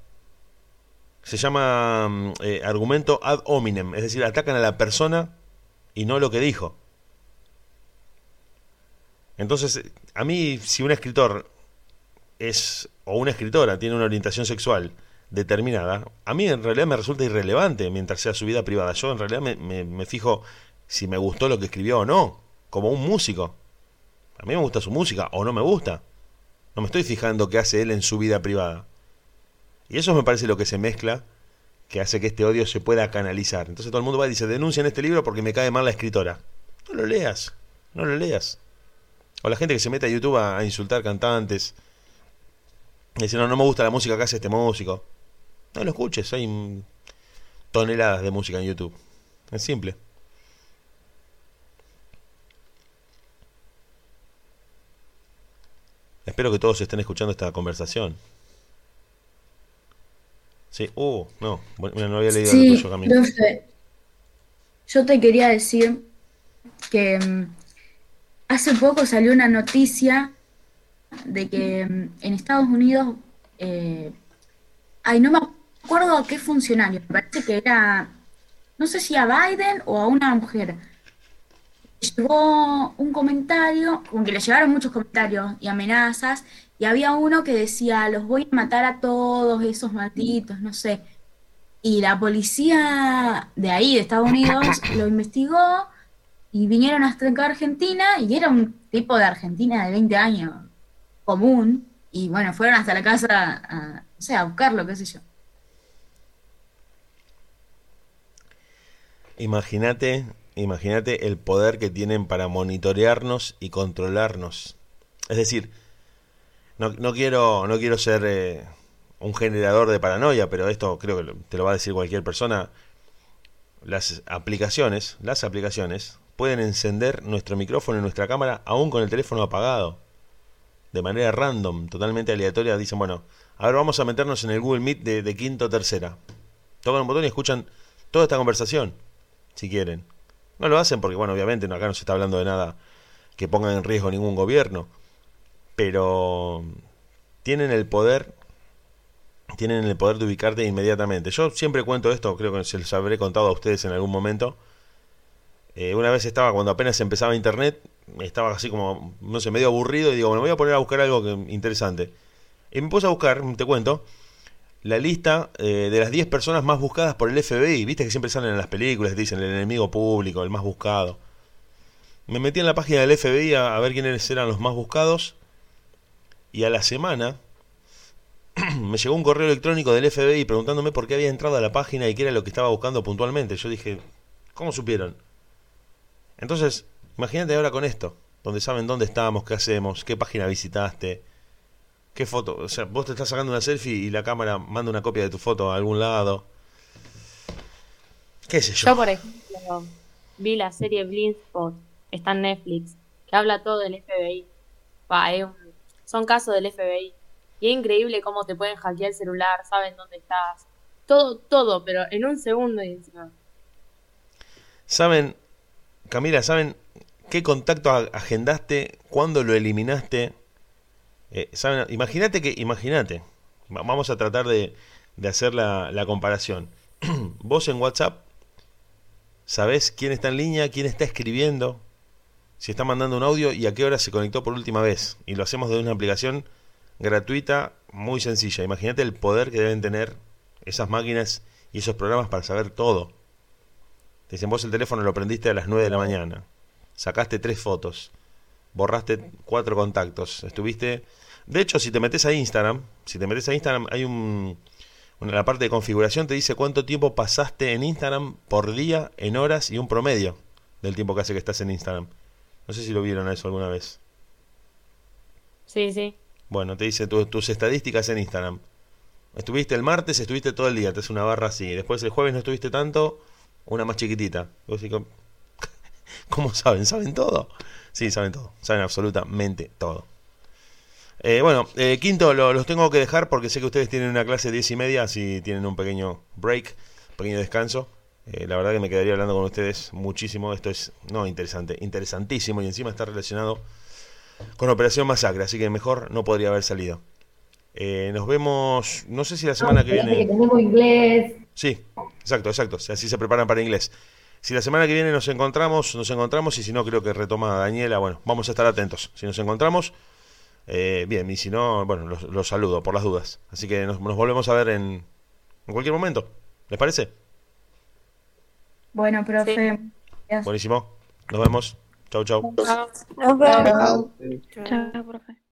Se llama mm, eh, argumento ad hominem, es decir, atacan a la persona y no lo que dijo. Entonces, a mí, si un escritor es, o una escritora tiene una orientación sexual determinada, a mí en realidad me resulta irrelevante mientras sea su vida privada. Yo en realidad me, me fijo si me gustó lo que escribió o no, como un músico. A mí me gusta su música o no me gusta. No me estoy fijando qué hace él en su vida privada. Y eso me parece lo que se mezcla, que hace que este odio se pueda canalizar. Entonces todo el mundo va y dice, denuncian este libro porque me cae mal la escritora. No lo leas, no lo leas. O la gente que se mete a YouTube a, insultar cantantes. Y dice, no, no me gusta la música que hace este músico. No lo escuches, hay toneladas de música en YouTube. Es simple. Espero que todos estén escuchando esta conversación. Sí, uh, no, bueno, no había leído Sí, tuyo, Camila. profe, yo te quería decir que mm, hace poco salió una noticia de que mm, en Estados Unidos, eh, ay, no me acuerdo a qué funcionario, me parece que era, no sé si a Biden o a una mujer, llegó un comentario, como que le llegaron muchos comentarios y amenazas, y había uno que decía, los voy a matar a todos esos malditos, no sé. Y la policía de ahí, de Estados Unidos, lo investigó y vinieron hasta acá a Argentina y era un tipo de Argentina de 20 años, común, y bueno, fueron hasta la casa a, a buscarlo, qué sé yo. Imagínate, imagínate el poder que tienen para monitorearnos y controlarnos. Es decir, no, quiero, no quiero ser eh, un generador de paranoia, pero esto creo que te lo va a decir cualquier persona. Las aplicaciones, las aplicaciones pueden encender nuestro micrófono y nuestra cámara aún con el teléfono apagado. De manera random, totalmente aleatoria. Dicen, bueno, a ver, vamos a meternos en el Google Meet de, de quinto o tercera. Tocan un botón y escuchan toda esta conversación, si quieren. No lo hacen porque, bueno, obviamente acá no se está hablando de nada que ponga en riesgo ningún gobierno. Pero tienen el poder tienen el poder de ubicarte inmediatamente. Yo siempre cuento esto, creo que se los habré contado a ustedes en algún momento. Eh, una vez estaba, cuando apenas empezaba internet, estaba así como, no sé, medio aburrido y digo, me voy a poner a buscar algo que, interesante. Y me puse a buscar, te cuento, la lista eh, de las 10 personas más buscadas por el FBI. Viste que siempre salen en las películas, dicen el enemigo público, el más buscado. Me metí en la página del FBI a ver quiénes eran los más buscados. Y a la semana me llegó un correo electrónico del FBI preguntándome por qué había entrado a la página y qué era lo que estaba buscando puntualmente. Yo dije, ¿cómo supieron? Entonces, imagínate ahora con esto, donde saben dónde estamos, qué hacemos, qué página visitaste, qué foto. O sea, vos te estás sacando una selfie y la cámara manda una copia de tu foto a algún lado. ¿Qué sé yo? Yo, por ejemplo, vi la serie Blind Spot, está en Netflix, que habla todo del FBI. Pa, un- son casos del FBI. Y es increíble cómo te pueden hackear el celular, saben dónde estás. Todo, todo, pero en un segundo y encima. ¿Saben, Camila, saben qué contacto agendaste, cuándo lo eliminaste? Eh. Imagínate que, imagínate, va- vamos a tratar de, de hacer la, la comparación. Vos en WhatsApp sabés quién está en línea, quién está escribiendo, si está mandando un audio y a qué hora se conectó por última vez. Y lo hacemos de una aplicación gratuita, muy sencilla. Imagínate el poder que deben tener esas máquinas y esos programas para saber todo. Te dicen, vos el teléfono lo prendiste a las 9 de la mañana. Sacaste tres fotos. Borraste cuatro contactos. Estuviste... De hecho, si te metes a Instagram, si te metes a Instagram, hay un... La parte de configuración te dice cuánto tiempo pasaste en Instagram por día, en horas y un promedio del tiempo que hace que estás en Instagram. No sé si lo vieron eso alguna vez. Sí, sí. Bueno, te dice tu- tus estadísticas en Instagram. Estuviste el martes, estuviste todo el día, te hace una barra así. Después el jueves no estuviste tanto, una más chiquitita. ¿cómo- ¿Cómo saben? ¿Saben todo? Sí, saben todo. Saben absolutamente todo. Eh, bueno, eh, quinto, lo- los tengo que dejar porque sé que ustedes tienen una clase de 10 y media, así tienen un pequeño break, pequeño descanso. Eh, la verdad que me quedaría hablando con ustedes muchísimo. Esto es, no, interesante, interesantísimo y encima está relacionado con Operación Masacre, así que mejor no podría haber salido. Eh, nos vemos, no sé si la semana que Fíjate que viene... tenemos inglés. Sí, exacto, exacto. Así se preparan para inglés. Si la semana que viene nos encontramos, nos encontramos y si no creo que retoma Daniela, bueno, vamos a estar atentos. Si nos encontramos, eh, bien, y si no, bueno, los, los saludo por las dudas. Así que nos, nos volvemos a ver en, en cualquier momento. ¿Les parece? Bueno, profe. Buenísimo. Nos vemos. Chau, chau. Nos vemos. Chao, profe.